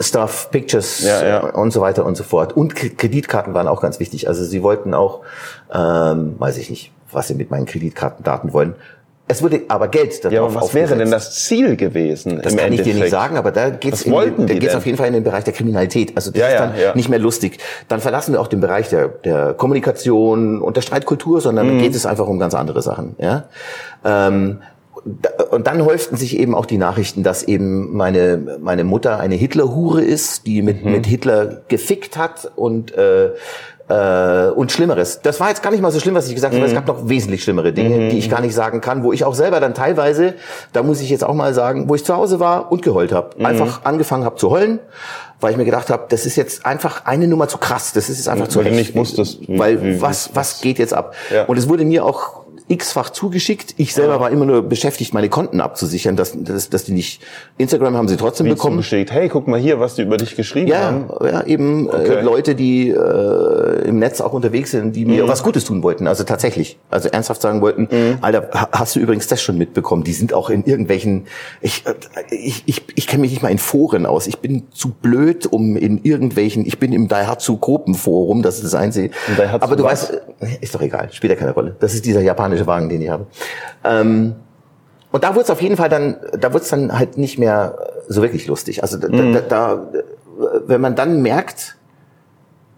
stuff, pictures Ja, ja. und so weiter und so fort. Und Kreditkarten waren auch ganz wichtig. Also sie wollten auch, ähm, weiß ich nicht, was sie mit meinen Kreditkartendaten wollen. Es wurde aber Geld darauf Ja, aber was wäre aufgesetzt. denn das Ziel gewesen Das kann ich Endeffekt? dir nicht sagen, aber da geht's in, da geht's denn? auf jeden Fall in den Bereich der Kriminalität. Also das Ja, ist ja, dann ja. nicht mehr lustig. Dann verlassen wir auch den Bereich der, der Kommunikation und der Streitkultur, sondern Mhm. geht es einfach um ganz andere Sachen. Ja. Ähm, und dann häuften sich eben auch die Nachrichten, dass eben meine meine Mutter eine Hitlerhure ist, die mit Mhm. mit Hitler gefickt hat und äh, äh, und Schlimmeres. Das war jetzt gar nicht mal so schlimm, was ich gesagt habe, weil es gab noch wesentlich schlimmere Dinge, die ich gar nicht sagen kann, wo ich auch selber dann teilweise, da muss ich jetzt auch mal sagen, wo ich zu Hause war und geheult habe. Einfach angefangen habe zu heulen, weil ich mir gedacht habe, das ist jetzt einfach eine Nummer zu krass, das ist jetzt einfach zu Weil du echt. nicht wusstest, wie- weil wie- was was geht jetzt ab? Ja. Und es wurde mir auch x-fach zugeschickt. Ich selber war immer nur beschäftigt, meine Konten abzusichern, dass, dass, dass die nicht, Instagram haben sie trotzdem Wie bekommen. zugeschickt, hey, guck mal hier, was die über dich geschrieben Ja, haben. ja, eben Okay. äh, Leute, die äh, im Netz auch unterwegs sind, die mir Mhm. was Gutes tun wollten. Also tatsächlich, also ernsthaft sagen wollten, Mhm. Alter, ha- hast du übrigens das schon mitbekommen? Die sind auch in irgendwelchen, ich, äh, ich, ich, ich kenne mich nicht mal in Foren aus. Ich bin zu blöd, um in irgendwelchen, ich bin im Daihatsu Gruppenforum, das ist das einzige. Aber du was? weißt, äh, ist doch egal, spielt ja keine Rolle. Das ist dieser japanische Wagen, den ich habe. Ähm, und da wurde es auf jeden Fall dann, da wurde es dann halt nicht mehr so wirklich lustig. Also da, Mhm. da, da, wenn man dann merkt,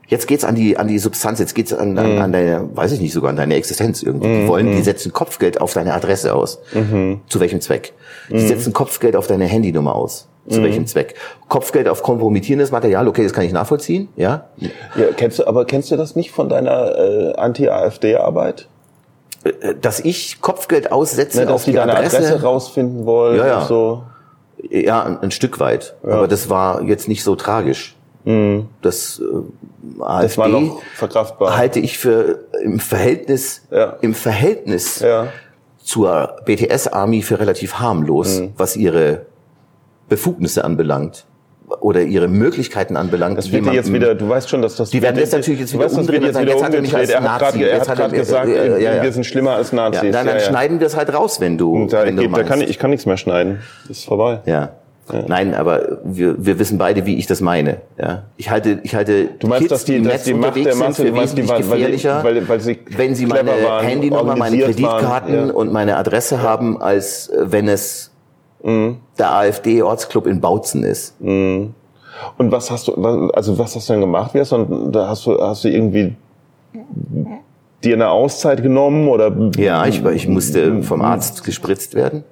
jetzt geht's an die an die Substanz, jetzt geht's an, Mhm. an, an deine, weiß ich nicht sogar an deine Existenz irgendwie. Die wollen, die setzen Kopfgeld auf deine Adresse aus. Mhm. Zu welchem Zweck? Die setzen Kopfgeld auf deine Handynummer aus. Mhm. Zu welchem Zweck? Kopfgeld auf kompromittierendes Material, okay, das kann ich nachvollziehen, ja. Ja, kennst du, aber kennst du das nicht von deiner äh, Anti-AfD-Arbeit? Äh, Dass ich Kopfgeld aussetze Ne, dass auf die die deine Adresse, Adresse, rausfinden wollen Ja, ja. und so. Ja, ein, ein Stück weit. Aber das war jetzt nicht so tragisch. Das äh, AfD Mhm. Das war noch verkraftbar. halte ich für im Verhältnis, Ja. im Verhältnis Ja. zur BTS Army für relativ harmlos, was ihre Befugnisse anbelangt. Oder ihre Möglichkeiten anbelangt. Das wird dir jetzt wieder, du weißt schon, dass das... Die werden jetzt natürlich jetzt wieder weißt, umdrehen und sagen, jetzt, jetzt hat er mich als Nazi. er jetzt hat er- gerade gesagt, äh, äh, ja, ja. wir sind schlimmer als Nazis. Ja, dann, dann ja, ja. schneiden wir es halt raus, wenn du, da, wenn du da kann ich, ich kann nichts mehr schneiden. Ist vorbei. Ja. Nein, aber wir, wir wissen beide, wie ich das meine. Ja. Ich halte, ich halte Du meinst, Kids, dass die, dass die Macht der Masse, für meinst, die waren, weil, gefährlicher, weil, weil sie wenn sie meine waren, Handynummer, meine Kreditkarten waren, ja. und meine Adresse haben, als wenn es Mhm. der AfD-Ortsclub in Bautzen ist. Und was hast du, was- also was hast du denn gemacht? Wie hast du, da hast du, hast du irgendwie dir eine Auszeit genommen oder Ja, ich, ich musste vom Arzt gespritzt werden,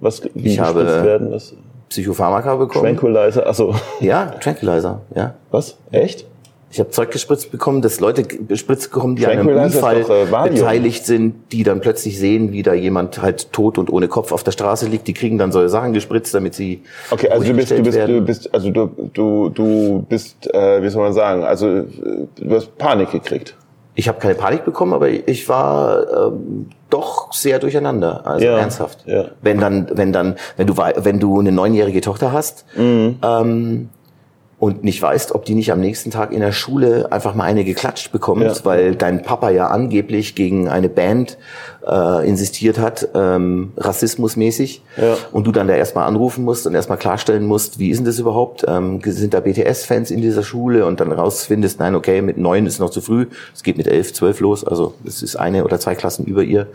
was wie Ich habe- gespritzt werden? Das Psychopharmaka bekommen. Tranquilizer, also Ja, Tranquilizer, ja. was? Echt? Ich habe Zeug gespritzt bekommen, dass Leute gespritzt bekommen, die an einem Unfall doch, äh, beteiligt sind, die dann plötzlich sehen, wie da jemand halt tot und ohne Kopf auf der Straße liegt. Die kriegen dann solche Sachen gespritzt, damit sie Okay, also du bist, du bist, du bist, also du, du, du bist, äh, wie soll man sagen, also äh, du hast Panik gekriegt. Ich habe keine Panik bekommen, aber ich war ähm, doch sehr durcheinander, also Ja, ernsthaft. ja. Wenn dann, wenn dann, wenn du wenn du eine neunjährige Tochter hast Mhm. ähm, und nicht weißt, ob die nicht am nächsten Tag in der Schule einfach mal eine geklatscht bekommt, Ja. weil dein Papa ja angeblich gegen eine Band äh, insistiert hat, ähm, rassismusmäßig, Ja. und du dann da erstmal anrufen musst und erstmal klarstellen musst, wie ist denn das überhaupt? Ähm, sind da BTS-Fans in dieser Schule und dann rausfindest, nein, okay, mit neun ist noch zu früh, es geht mit elf, zwölf los, also es ist eine oder zwei Klassen über ihr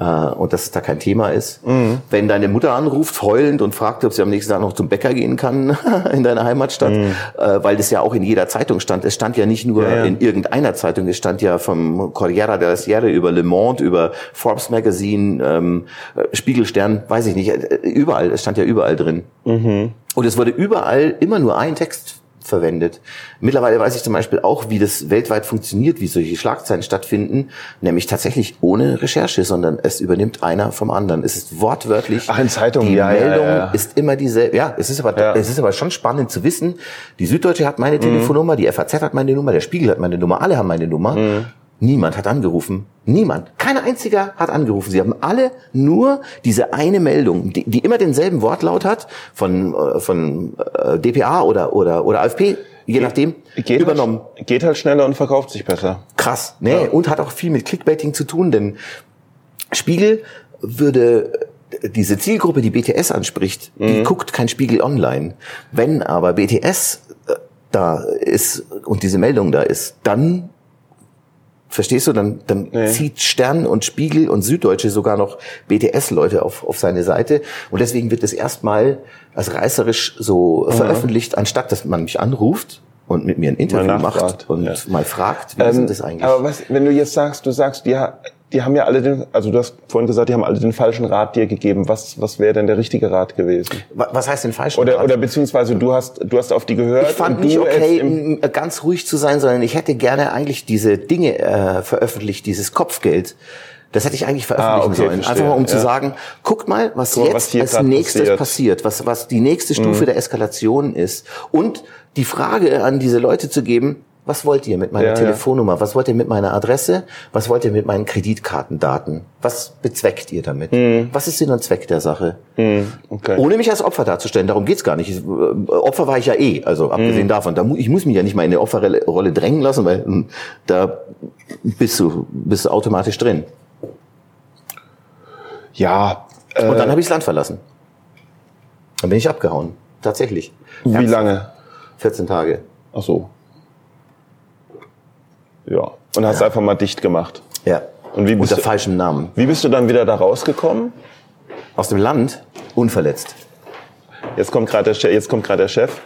äh, und dass es da kein Thema ist. Mhm. Wenn deine Mutter anruft, heulend und fragt, ob sie am nächsten Tag noch zum Bäcker gehen kann [LAUGHS] in deiner Heimatstadt, äh, weil das ja auch in jeder Zeitung stand. Es stand ja nicht nur Mhm. Ja, ja. in irgendeiner Zeitung, es stand ja vom Corriere della Sierra über Le Monde, über Forbes Magazine, ähm, äh, Spiegelstern, weiß ich nicht, äh, überall, es stand ja überall drin. Mhm. Und es wurde überall immer nur ein Text verwendet. Mittlerweile weiß ich zum Beispiel auch, wie das weltweit funktioniert, wie solche Schlagzeilen stattfinden, nämlich tatsächlich ohne Recherche, sondern es übernimmt einer vom anderen. Es ist wortwörtlich. Ach, in Zeitungen, die ja, Meldung ja, ja. ist immer dieselbe. Ja, es ist aber, Ja. es ist aber schon spannend zu wissen. Die Süddeutsche hat Mhm. meine Telefonnummer, die FAZ hat meine Nummer, der Spiegel hat meine Nummer, alle haben meine Nummer. Mhm. Niemand hat angerufen. Niemand. Kein einziger hat angerufen. Sie haben alle nur diese eine Meldung, die, die immer denselben Wortlaut hat, von, äh, von äh, DPA oder, oder, oder AfP, je nachdem, Geht übernommen. Halt, geht halt schneller und verkauft sich besser. Krass. Nee, und hat auch viel mit Clickbaiting zu tun, denn Spiegel würde diese Zielgruppe, die BTS anspricht, die Mhm. guckt kein Spiegel online. Wenn aber BTS äh, da ist und diese Meldung da ist, dann Verstehst du? Dann, dann Nee. zieht Stern und Spiegel und Süddeutsche sogar noch BTS-Leute auf, auf seine Seite. Und deswegen wird es erstmal als reißerisch so veröffentlicht, anstatt dass man mich anruft und mit mir ein Interview macht und ja. mal fragt, wie ist Ähm, das eigentlich? Aber was, wenn du jetzt sagst, du sagst, ha- die haben ja alle den, also du hast vorhin gesagt, die haben alle den falschen Rat dir gegeben. Was, was wäre denn der richtige Rat gewesen? Wa- Was heißt denn falsch? Oder, oder beziehungsweise du hast, du hast auf die gehört. ich fand und nicht du okay, ganz ruhig zu sein, sondern ich hätte gerne eigentlich diese Dinge äh, veröffentlicht, dieses Kopfgeld. Das hätte ich eigentlich veröffentlichen Ah, okay, sollen. verstehe, Einfach mal um zu ja. sagen, guckt mal, was mal, jetzt was als grad nächstes passiert. Mhm. passiert, was, was die nächste Stufe der Eskalation ist. Und die Frage an diese Leute zu geben, was wollt ihr mit meiner Ja, ja. Telefonnummer? Was wollt ihr mit meiner Adresse? Was wollt ihr mit meinen Kreditkartendaten? Was bezweckt ihr damit? Mhm. Was ist Sinn und Zweck der Sache? okay. Ohne mich als Opfer darzustellen, darum geht's gar nicht. Ich, äh, Opfer war ich ja eh, also abgesehen davon. Da, mu- ich muss mich ja nicht mal in eine Opferrolle drängen lassen, weil hm, da bist du, bist du automatisch drin. Ja. Äh, Und dann habe ich das Land verlassen. Dann bin ich abgehauen. Tatsächlich. wie Herbst- lange? 14 Tage. Ach so. Ja. Und hast einfach mal dicht gemacht. Ja. Und wie bist Unter du- falschem Namen. Wie bist du dann wieder da rausgekommen? Aus dem Land, unverletzt. Jetzt kommt gerade der, jetzt kommt gerade der Chef.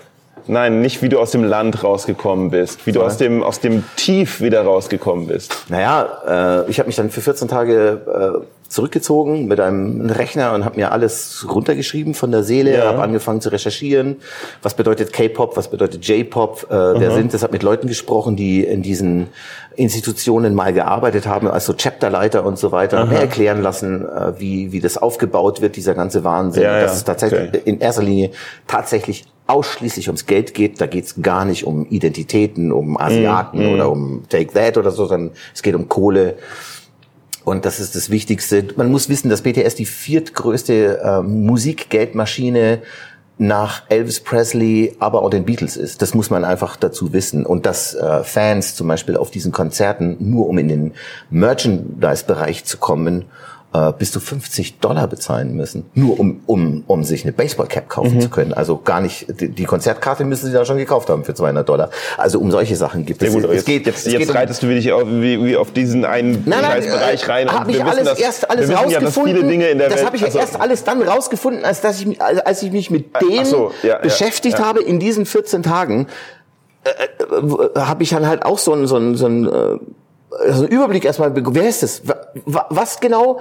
Nein, nicht wie du aus dem Land rausgekommen bist, wie du aus dem, aus dem Tief wieder rausgekommen bist. Naja, äh, ich habe mich dann für 14 Tage äh, zurückgezogen mit einem Rechner und habe mir alles runtergeschrieben von der Seele, Ja. habe angefangen zu recherchieren, was bedeutet K-Pop, was bedeutet J-Pop, äh, wer sind das, habe mit Leuten gesprochen, die in diesen Institutionen mal gearbeitet haben, als so Chapterleiter und so weiter, mir erklären lassen, äh, wie, wie das aufgebaut wird, dieser ganze Wahnsinn, Ja, ja, dass es tatsächlich okay. in erster Linie tatsächlich ausschließlich ums Geld geht. Da geht's gar nicht um Identitäten, um Asiaten oder um Take That oder so, sondern es geht um Kohle. Und das ist das Wichtigste. Man muss wissen, dass BTS die viertgrößte ähm, Musikgeldmaschine nach Elvis Presley, aber auch den Beatles ist. Das muss man einfach dazu wissen. Und dass äh, Fans zum Beispiel auf diesen Konzerten, nur um in den Merchandise-Bereich zu kommen, äh, bis zu 50 Dollar bezahlen müssen, nur um, um, um sich eine Baseballcap kaufen mhm. zu können. Also gar nicht, die, die, Konzertkarte müssen sie da schon gekauft haben für 200 Dollar. Also um solche Sachen gibt es. Gut, es, jetzt, geht, jetzt, es jetzt reitest um, du wie, auf, wie, wie auf diesen einen nein, nein, Bereich äh, rein. Habe ich alles dass, erst alles rausgefunden. Ja, das, das habe ich also, erst alles dann rausgefunden, als dass ich als ich mich mit dem so, ja, beschäftigt ja, habe in diesen 14 Tagen. Äh, äh, habe ich dann halt auch so einen so einen, so einen äh, also Überblick erstmal, wer ist das? Was genau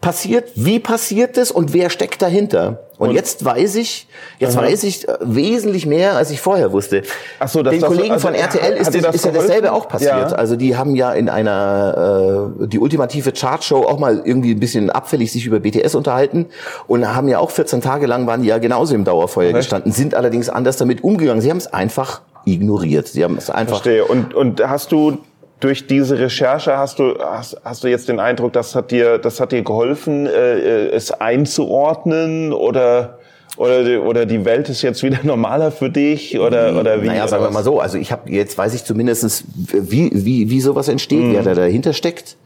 passiert, wie passiert es und wer steckt dahinter? Und, und jetzt weiß ich, jetzt aha. weiß ich äh, wesentlich mehr, als ich vorher wusste. Ach so, das, Den das, Kollegen also, von RTL ist, das, ist ja dasselbe auch passiert. Ja. Also die haben ja in einer äh, die ultimative Chartshow auch mal irgendwie ein bisschen abfällig sich über BTS unterhalten und haben ja auch 14 Tage lang waren die ja genauso im Dauerfeuer Recht. gestanden, sind allerdings anders damit umgegangen. Sie haben es einfach ignoriert. Sie haben es einfach. Verstehe. Und und hast du durch diese Recherche hast du hast, hast du jetzt den Eindruck, das hat dir das hat dir geholfen, äh, äh, es einzuordnen oder oder die, oder die Welt ist jetzt wieder [LAUGHS] normaler für dich oder oder wie? Naja, sagen wir mal so. Also ich habe jetzt weiß ich zumindestens wie wie wie sowas entsteht, mhm. wer da dahinter steckt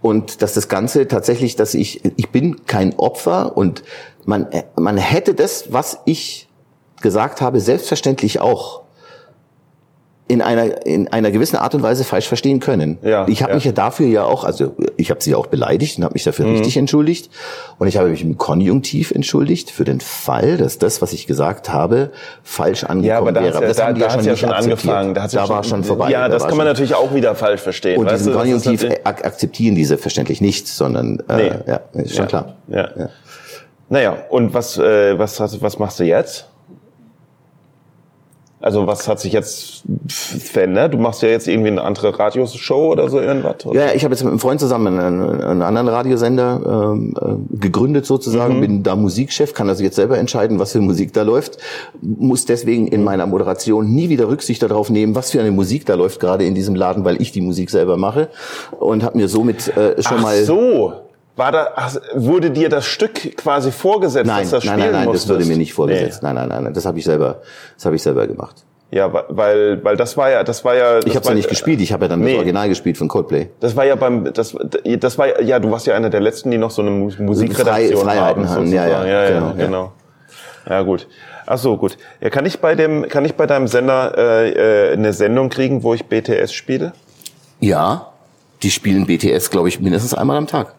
und dass das Ganze tatsächlich, dass ich ich bin kein Opfer und man man hätte das, was ich gesagt habe, selbstverständlich auch in einer in einer gewissen Art und Weise falsch verstehen können. Ja, ich habe ja. mich ja dafür ja auch, also ich habe sie auch beleidigt und habe mich dafür mhm. richtig entschuldigt und ich habe mich im Konjunktiv entschuldigt für den Fall, dass das, was ich gesagt habe, falsch angekommen ja, aber da wäre. Aber das da, haben die da ja schon, ja schon angefangen. Da, da war schon vorbei. Ja, das kann man natürlich auch wieder falsch verstehen. Und diesen du, Konjunktiv ak akzeptieren die selbstverständlich nicht, sondern äh, nee. ja, ist schon klar. Ja. Ja. Naja, und was äh, was was machst du jetzt? Also was hat sich jetzt verändert? Du machst ja jetzt irgendwie eine andere Radioshow oder so irgendwas? Oder? Ja, ich habe jetzt mit einem Freund zusammen einen, einen anderen Radiosender ähm, äh, gegründet sozusagen, mhm. bin da Musikchef, kann also jetzt selber entscheiden, was für Musik da läuft, muss deswegen in meiner Moderation nie wieder Rücksicht darauf nehmen, was für eine Musik da läuft gerade in diesem Laden, weil ich die Musik selber mache und habe mir somit äh, schon Ach mal so war da, wurde dir das Stück quasi vorgesetzt, nein, dass das nein, nein, nein, musstest? das wurde mir nicht vorgesetzt. Nee. Nein, nein, nein, das habe ich selber, das habe ich selber gemacht. Ja, weil weil das war ja, das war ja. Ich habe ja nicht gespielt. Ich habe ja dann nee. das Original gespielt von Coldplay. Das war ja beim, das, das war ja, du warst ja einer der letzten, die noch so eine Musikredaktion Frei, haben. haben. Ja, ja, ja, genau, ja, genau. Ja gut. Ach so, gut. Ja, kann ich bei dem, kann ich bei deinem Sender äh, äh, eine Sendung kriegen, wo ich BTS spiele? Ja, die spielen BTS, glaube ich, mindestens einmal am Tag.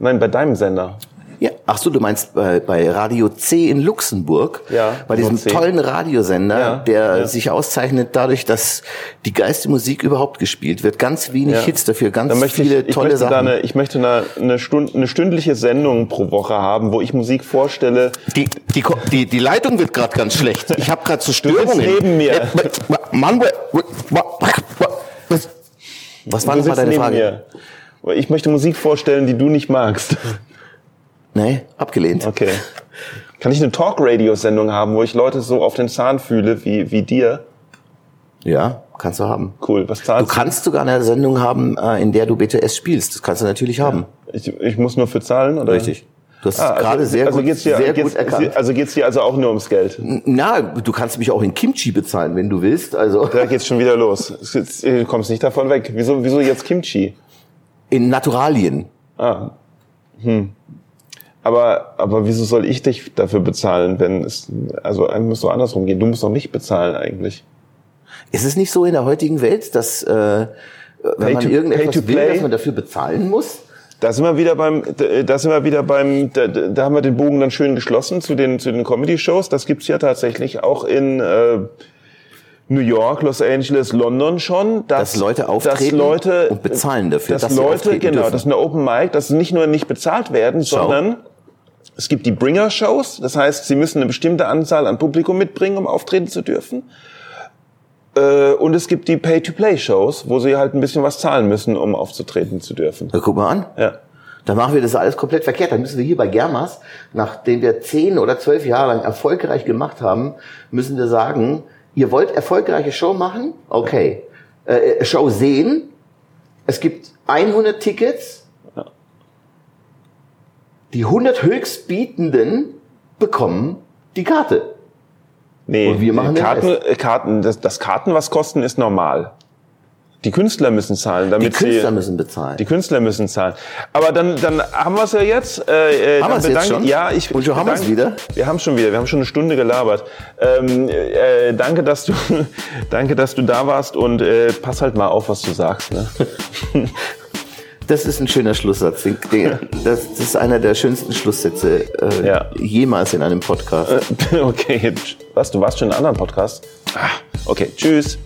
Nein, bei deinem Sender. Ja, ach so, du meinst bei, bei Radio C in Luxemburg, ja, bei diesem C. tollen Radiosender, ja, der ja. sich auszeichnet dadurch, dass die geilste Musik überhaupt gespielt wird. Ganz wenig ja. Hits dafür, ganz viele ich, ich tolle Sachen. Eine, ich möchte eine, eine, Stund, eine stündliche Sendung pro Woche haben, wo ich Musik vorstelle. Die, die, die, die Leitung wird gerade ganz schlecht. Ich habe gerade so Störungen. Du neben mir. Mann, was war nochmal deine Frage? Mir. Ich möchte Musik vorstellen, die du nicht magst. [LAUGHS] Nee, abgelehnt. Okay. Kann ich eine Talk-Radio-Sendung haben, wo ich Leute so auf den Zahn fühle wie, wie dir? Ja, kannst du haben. Cool. Was zahlst du? Du kannst sogar eine Sendung haben, äh, in der du BTS spielst. Das kannst du natürlich haben. Ja. Ich, ich muss nur für zahlen, oder? Richtig. Du hast ah, also, gerade sehr, also gut, geht's dir, sehr geht's, gut erkannt. Also geht's dir also auch nur ums Geld? Na, du kannst mich auch in Kimchi bezahlen, wenn du willst. Also da geht's schon wieder los. [LAUGHS] Du kommst nicht davon weg. Wieso, wieso jetzt Kimchi? In Naturalien. Ah. Hm. Aber, aber wieso soll ich dich dafür bezahlen, wenn es, also eigentlich muss doch andersrum gehen. Du musst doch mich bezahlen eigentlich. Ist es nicht so in der heutigen Welt, dass, äh, wenn pay man to, irgendetwas will, dass man dafür bezahlen muss? Da sind wir wieder beim, da sind wir wieder beim, da, da haben wir den Bogen dann schön geschlossen zu den, zu den Comedy-Shows. Das gibt's ja tatsächlich auch in, äh, New York, Los Angeles, London schon, dass, dass Leute auftreten dass Leute, und bezahlen dafür, dass, dass Leute, genau, dürfen. dass eine Open Mic, dass nicht nur nicht bezahlt werden, Schau. sondern es gibt die Bringer-Shows, das heißt, sie müssen eine bestimmte Anzahl an Publikum mitbringen, um auftreten zu dürfen. Äh, und es gibt die Pay-to-Play-Shows, wo sie halt ein bisschen was zahlen müssen, um aufzutreten zu dürfen. Na, guck mal an. Ja. Dann machen wir das alles komplett verkehrt. Dann müssen wir hier bei Germas, nachdem wir zehn oder zwölf Jahre lang erfolgreich gemacht haben, müssen wir sagen, ihr wollt erfolgreiche Show machen? Okay. Äh, äh Show sehen. Es gibt 100 Tickets die 100 Höchstbietenden bekommen die Karte. Nee, Und wir machen Karten, äh, Karten, das, das Karten was kosten ist normal. Die Künstler müssen zahlen, Die damit Künstler sie, müssen bezahlen. die Künstler müssen zahlen. Aber dann, dann haben wir es ja jetzt. Äh, äh, Haben wir's jetzt schon? Ja, ich Und schon haben wir's bedanke- wieder? Wir haben schon wieder. Wir haben schon eine Stunde gelabert. Ähm, äh, danke, dass du, [LAUGHS] danke, dass du da warst und äh, pass halt mal auf, was du sagst. Ne? [LAUGHS] Das ist ein schöner Schlusssatz. Das, das ist einer der schönsten Schlusssätze äh, Ja. jemals in einem Podcast. [LAUGHS] okay, was? Du warst schon in einem anderen Podcast? Ah, okay, tschüss.